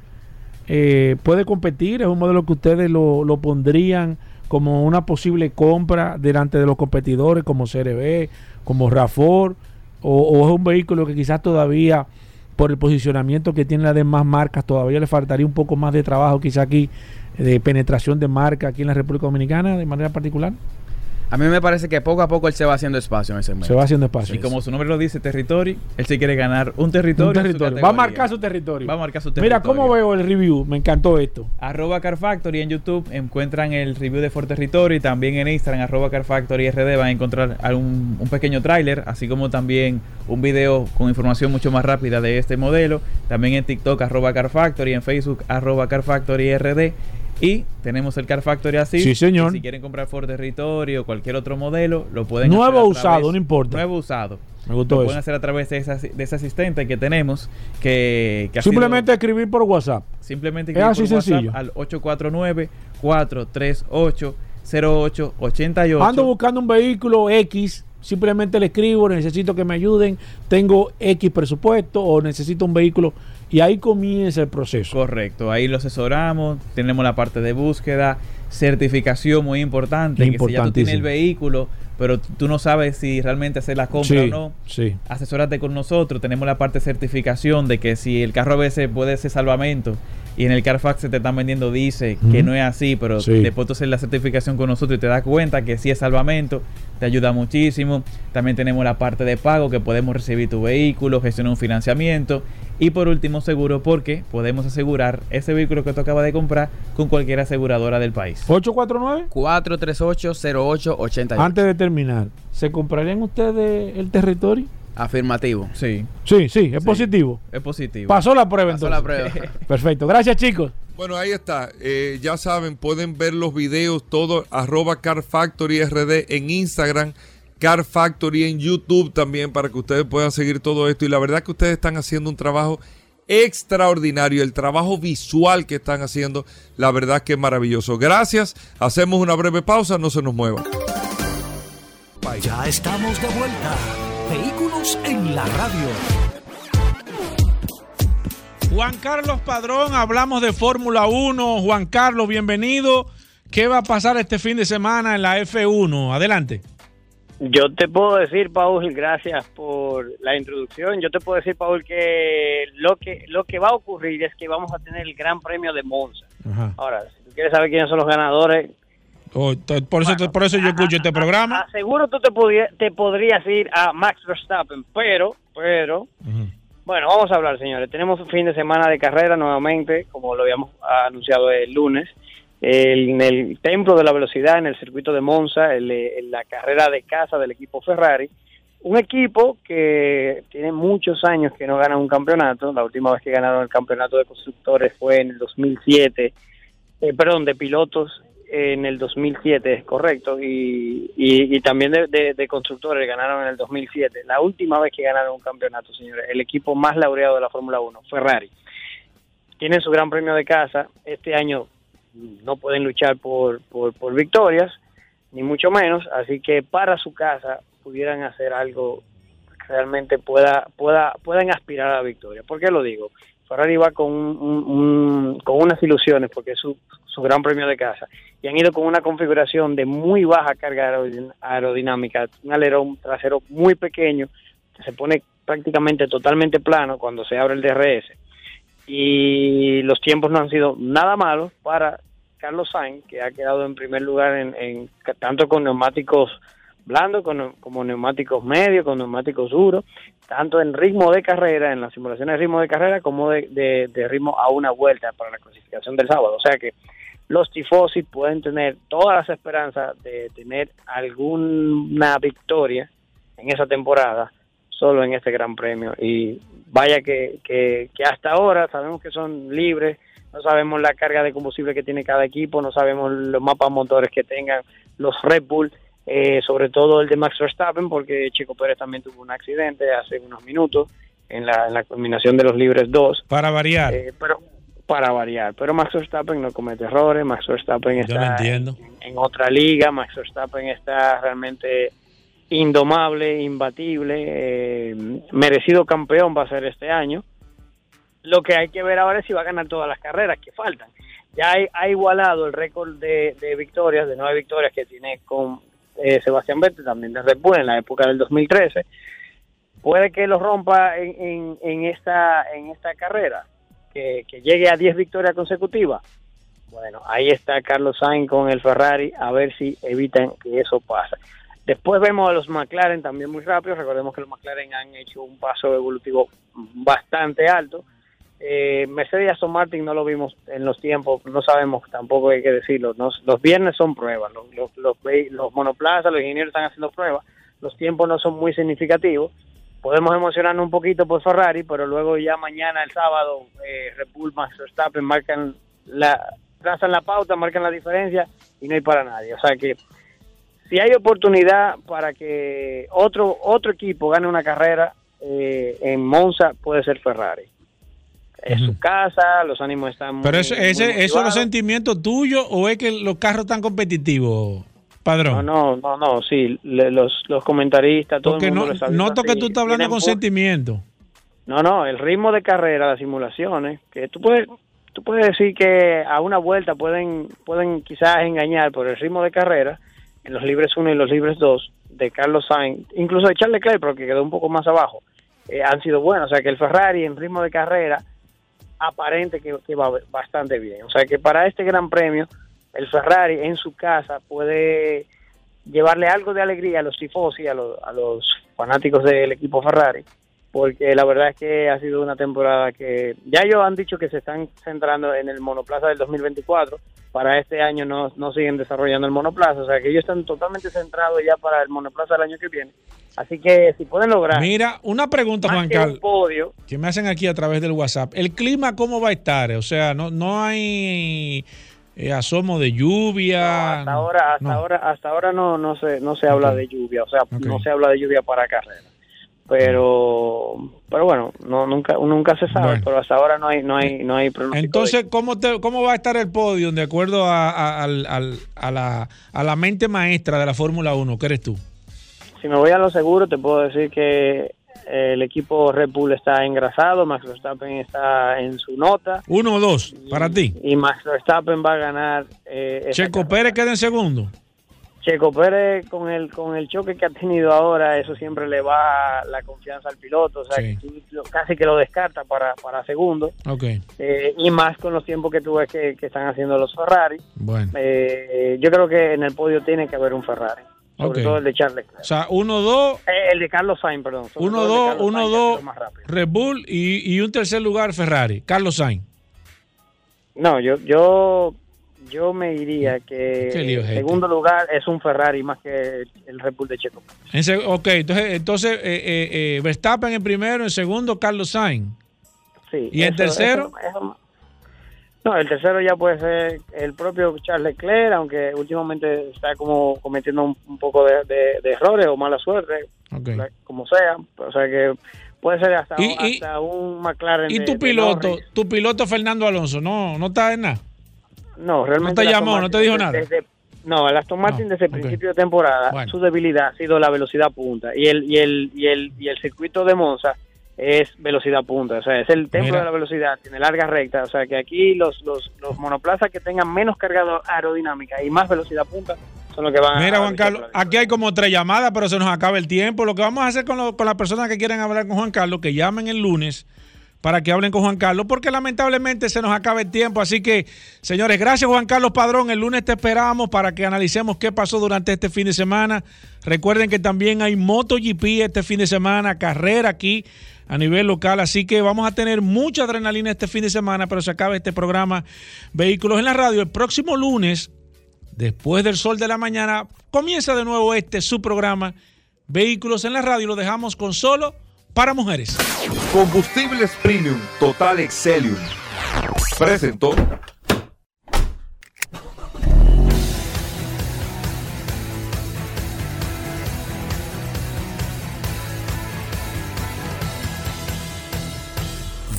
[SPEAKER 3] eh, puede competir, es un modelo que ustedes lo, lo pondrían como una posible compra delante de los competidores como CRB, como Rafor, o, o es un vehículo que quizás todavía por el posicionamiento que tienen las demás marcas, todavía le faltaría un poco más de trabajo quizá aquí de penetración de marca aquí en la República Dominicana de manera particular.
[SPEAKER 12] A mí me parece que poco a poco él se va haciendo espacio en ese segmento.
[SPEAKER 3] Se va haciendo espacio.
[SPEAKER 11] Y como su nombre lo dice, territory, él se quiere ganar un territorio.
[SPEAKER 3] Un territorio. Va a marcar su territorio.
[SPEAKER 11] Va a marcar su
[SPEAKER 3] Mira,
[SPEAKER 11] territorio.
[SPEAKER 3] ¿cómo veo el review? Me encantó esto.
[SPEAKER 11] Arroba Car Factory en YouTube encuentran el review de Ford Territory. También en Instagram, arroba Car Factory RD, van a encontrar algún- un pequeño tráiler, así como también un video con información mucho más rápida de este modelo. También en TikTok, arroba Car Factory, en Facebook, arroba Car Factory RD. Y tenemos el Car Factory así.
[SPEAKER 3] Sí, señor.
[SPEAKER 11] Si quieren comprar Ford Territory o cualquier otro modelo, lo pueden
[SPEAKER 3] Nuevo
[SPEAKER 11] hacer
[SPEAKER 3] usado,
[SPEAKER 11] través-
[SPEAKER 3] no importa.
[SPEAKER 11] Nuevo usado.
[SPEAKER 3] Me gustó
[SPEAKER 11] lo
[SPEAKER 3] eso.
[SPEAKER 11] pueden hacer a través de, esa- de ese asistente que tenemos. Que,
[SPEAKER 3] Simplemente
[SPEAKER 11] sido-
[SPEAKER 3] escribir por WhatsApp.
[SPEAKER 11] Simplemente
[SPEAKER 3] Es
[SPEAKER 11] escribir
[SPEAKER 3] así
[SPEAKER 11] por WhatsApp
[SPEAKER 3] sencillo.
[SPEAKER 11] al 849-438-0888.
[SPEAKER 3] Ando buscando un vehículo X, simplemente le escribo, necesito que me ayuden, tengo X presupuesto o necesito un vehículo y ahí comienza el proceso.
[SPEAKER 11] Correcto, ahí lo asesoramos, tenemos la parte de búsqueda, certificación muy importante, que si ya tú tienes el vehículo, pero tú no sabes si realmente hacer la compra
[SPEAKER 3] Sí,
[SPEAKER 11] o no,
[SPEAKER 3] sí.
[SPEAKER 11] asesórate con nosotros, tenemos la parte de certificación de que si el carro a veces puede ser salvamento y en el Carfax se te están vendiendo dice que no es así, pero
[SPEAKER 3] Sí.
[SPEAKER 11] después tú haces la certificación con nosotros y te das cuenta que sí es salvamento, te ayuda muchísimo. También tenemos la parte de pago que podemos recibir tu vehículo, gestionar un financiamiento y por último seguro porque podemos asegurar ese vehículo que tú acabas de comprar con cualquier aseguradora del país.
[SPEAKER 3] 849
[SPEAKER 12] 438-0888.
[SPEAKER 3] Antes de terminar, ¿se comprarían ustedes el territorio?
[SPEAKER 12] Afirmativo.
[SPEAKER 11] Sí,
[SPEAKER 3] Sí, sí, es
[SPEAKER 11] Sí.
[SPEAKER 3] positivo.
[SPEAKER 11] es positivo.
[SPEAKER 3] Pasó la prueba
[SPEAKER 12] Pasó
[SPEAKER 3] entonces.
[SPEAKER 12] la prueba.
[SPEAKER 3] Perfecto. Gracias, chicos.
[SPEAKER 2] Bueno, ahí está. Eh, ya saben, pueden ver los videos, todo, arroba Car Factory RD en Instagram, Car Factory en YouTube también, para que ustedes puedan seguir todo esto. Y la verdad que ustedes están haciendo un trabajo extraordinario. El trabajo visual que están haciendo, la verdad que es maravilloso. Gracias. Hacemos una breve pausa, no se nos muevan.
[SPEAKER 1] Ya estamos de vuelta. Vehículos en la radio.
[SPEAKER 10] Juan Carlos Padrón, hablamos de Fórmula 1. Juan Carlos, bienvenido. ¿Qué va a pasar este fin de semana en la F1? Adelante.
[SPEAKER 13] Yo te puedo decir, Paul, gracias por la introducción. Yo te puedo decir, Paul, que lo que lo que va a ocurrir es que vamos a tener el Gran Premio de Monza. Ahora, si tú quieres saber quiénes son los ganadores,
[SPEAKER 10] Oh, por, eso, por eso yo escucho este programa.
[SPEAKER 13] seguro tú te, te podrías ir a Max Verstappen, pero, pero, bueno, vamos a hablar, señores. Tenemos un fin de semana de carrera nuevamente, como lo habíamos anunciado el lunes, el- en el Templo de la Velocidad, en el circuito de Monza, el- en la carrera de casa del equipo Ferrari. Un equipo que tiene muchos años que no gana un campeonato. La última vez que ganaron el campeonato de constructores fue en el 2007, eh, perdón, de pilotos en el 2007, es correcto, y, y, y también de, constructores ganaron en el 2007. La última vez que ganaron un campeonato, señores, el equipo más laureado de la Fórmula 1, Ferrari. Tienen su gran premio de casa. Este año no pueden luchar por, por, por victorias, ni mucho menos, así que para su casa pudieran hacer algo que realmente pueda, pueda, puedan aspirar a la victoria. ¿Por qué lo digo? Ferrari va con, un- un- con unas ilusiones porque es su, su gran premio de casa y han ido con una configuración de muy baja carga aerodin- aerodinámica, un alerón trasero muy pequeño que se pone prácticamente totalmente plano cuando se abre el DRS y los tiempos no han sido nada malos para Carlos Sainz, que ha quedado en primer lugar en- tanto con neumáticos blandos con- como neumáticos medios, con neumáticos duros, tanto en ritmo de carrera, en las simulaciones de ritmo de carrera, como de, de- ritmo a una vuelta para la clasificación del sábado. O sea que los tifosi pueden tener todas las esperanzas de tener alguna victoria en esa temporada solo en este gran premio y vaya que, que hasta ahora sabemos que son libres no sabemos la carga de combustible que tiene cada equipo no sabemos los mapas motores que tengan los Red Bull eh, sobre todo el de Max Verstappen porque Chico Pérez también tuvo un accidente hace unos minutos en la, en la combinación de los libres 2
[SPEAKER 10] Para variar.
[SPEAKER 13] eh, pero para variar. Pero Max Verstappen no comete errores, Max Verstappen está
[SPEAKER 10] entiendo.
[SPEAKER 13] en, en otra liga, Max Verstappen está realmente indomable, imbatible, eh, merecido campeón va a ser este año. Lo que hay que ver ahora es si va a ganar todas las carreras que faltan. Ya hay- ha igualado el récord de, de victorias, de nueve victorias que tiene con eh, Sebastián Vettel, también de Red Bull en la época del 2013. Puede que lo rompa en, esta, carrera, que, que llegue a 10 victorias consecutivas. Bueno, ahí está Carlos Sainz con el Ferrari, a ver si evitan que eso pase. Después vemos a los McLaren también muy rápidos. Recordemos que los McLaren han hecho un paso evolutivo bastante alto. Eh, Mercedes y Aston Martin no lo vimos en los tiempos, no sabemos tampoco hay que decirlo. Los viernes son pruebas, los, los, los, los monoplazas, los ingenieros están haciendo pruebas. Los tiempos no son muy significativos. Podemos emocionarnos un poquito por Ferrari, pero luego ya mañana, el sábado, eh, Red Max Verstappen marcan la, trazan la pauta, marcan la diferencia y no hay para nadie. O sea que si hay oportunidad para que otro otro equipo gane una carrera eh, en Monza, puede ser Ferrari. Es su casa, los ánimos están
[SPEAKER 10] Pero
[SPEAKER 13] muy,
[SPEAKER 10] eso,
[SPEAKER 13] muy
[SPEAKER 10] ese, ¿eso es los sentimientos tuyos o es que los carros están competitivos, padrón?
[SPEAKER 13] No, no, no, no, sí, le- los, los comentaristas, todo
[SPEAKER 10] Porque
[SPEAKER 13] el mundo
[SPEAKER 10] no, noto que tú estás hablando con
[SPEAKER 13] pu-
[SPEAKER 10] sentimiento.
[SPEAKER 13] No, no, el ritmo de carrera, las simulaciones, que tú puedes, tú puedes decir que a una vuelta pueden, pueden quizás engañar por el ritmo de carrera en los libres 1 y los libres 2 de Carlos Sainz, incluso de Charles Leclerc, porque quedó un poco más abajo, eh, han sido buenos. O sea que el Ferrari en ritmo de carrera aparente que, va bastante bien. O sea que para este gran premio, el Ferrari en su casa puede llevarle algo de alegría a los tifosi, a los, a los fanáticos del equipo Ferrari, porque la verdad es que ha sido una temporada que ya ellos han dicho que se están centrando en el monoplaza del 2024, para este año no, no siguen desarrollando el monoplaza, o sea que ellos están totalmente centrados ya para el monoplaza del año que viene. Así que si pueden lograr
[SPEAKER 10] Mira, una pregunta, Juan Carlos, que me hacen aquí a través del WhatsApp. ¿El clima cómo va a estar? O sea, no, no hay eh, asomo de lluvia.
[SPEAKER 13] hasta ahora hasta
[SPEAKER 10] no.
[SPEAKER 13] ahora hasta ahora no no se no se habla de lluvia o sea no se habla de lluvia para carrera pero pero bueno no nunca nunca se sabe
[SPEAKER 10] Bueno.
[SPEAKER 13] pero hasta ahora no hay no hay no hay pronóstico
[SPEAKER 10] Entonces, ¿cómo, te, ¿cómo va a estar el podio de acuerdo a, a- al- a la, a la mente maestra de la Fórmula 1? ¿Qué eres tú?
[SPEAKER 13] si me voy a lo seguro te puedo decir que eh, el equipo Red Bull está engrasado Max Verstappen está en su nota
[SPEAKER 10] Uno o dos, para ti.
[SPEAKER 13] y Max Verstappen va a ganar eh,
[SPEAKER 10] Checo Pérez queda en segundo.
[SPEAKER 13] Checo Pérez con el con el choque que ha tenido ahora, eso siempre le va la confianza al piloto, o sea,
[SPEAKER 3] Sí.
[SPEAKER 13] que tú casi que lo descarta para, para segundo,
[SPEAKER 3] Ok,
[SPEAKER 13] eh, y más con los tiempos que tú ves que, que están haciendo los Ferrari.
[SPEAKER 3] bueno.
[SPEAKER 13] Eh, yo creo que en el podio tiene que haber un Ferrari, sobre todo el de Charles Leclerc.
[SPEAKER 3] O sea, 1-2,
[SPEAKER 13] Eh, el de Carlos Sainz, perdón. sobre todo el de
[SPEAKER 3] 1-2,
[SPEAKER 13] Carlos Sainz, que ha
[SPEAKER 3] 1-2,
[SPEAKER 13] sido más rápido.
[SPEAKER 3] Red Bull y, y un tercer lugar Ferrari. Carlos Sainz.
[SPEAKER 13] No, yo, yo, yo me diría que
[SPEAKER 3] lío es
[SPEAKER 13] en
[SPEAKER 3] este.
[SPEAKER 13] segundo lugar es un Ferrari más que el Red Bull de Checo.
[SPEAKER 3] En ok, entonces, entonces eh, eh, eh, Verstappen en primero, en segundo Carlos Sainz.
[SPEAKER 13] Sí,
[SPEAKER 3] ¿Y en
[SPEAKER 13] eso-
[SPEAKER 3] tercero?
[SPEAKER 13] eso- eso- no, el tercero ya puede ser el propio Charles Leclerc, aunque últimamente está como cometiendo un, un poco de, de- de errores o mala suerte, como sea. O sea que puede ser hasta,
[SPEAKER 3] Y- y-
[SPEAKER 13] hasta un McLaren.
[SPEAKER 3] ¿Y tu
[SPEAKER 13] de
[SPEAKER 3] piloto, tu piloto Fernando Alonso? No, no está en nada.
[SPEAKER 13] No, realmente.
[SPEAKER 3] No te llamó, no te dijo
[SPEAKER 13] desde-
[SPEAKER 3] nada.
[SPEAKER 13] desde- no, el Aston Martin desde el principio de temporada,
[SPEAKER 3] Bueno.
[SPEAKER 13] su debilidad ha sido la velocidad punta. Y el, y el, y el, y el circuito de Monza es velocidad punta. O sea, es el templo
[SPEAKER 3] Mira.
[SPEAKER 13] de la velocidad, tiene larga recta. O sea, que aquí los, los, los monoplazas que tengan menos carga aerodinámica y más velocidad punta son los que van a.
[SPEAKER 3] Mira,
[SPEAKER 13] a
[SPEAKER 3] Juan
[SPEAKER 13] luchar
[SPEAKER 3] Carlos, aquí hay como tres llamadas, pero se nos acaba el tiempo. Lo que vamos a hacer con, lo- con las personas que quieren hablar con Juan Carlos, que llamen el lunes para que hablen con Juan Carlos, porque lamentablemente se nos acaba el tiempo. Así que, señores, gracias Juan Carlos Padrón. El lunes te esperamos para que analicemos qué pasó durante este fin de semana. Recuerden que también hay MotoGP este fin de semana, carrera aquí a nivel local. Así que vamos a tener mucha adrenalina este fin de semana, pero se acaba este programa Vehículos en la Radio. El próximo lunes después del sol de la mañana, comienza de nuevo este su programa Vehículos en la Radio. Lo dejamos con solo para mujeres.
[SPEAKER 14] Combustibles Premium Total Excelium. Presentó.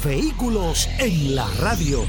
[SPEAKER 1] Vehículos en la radio.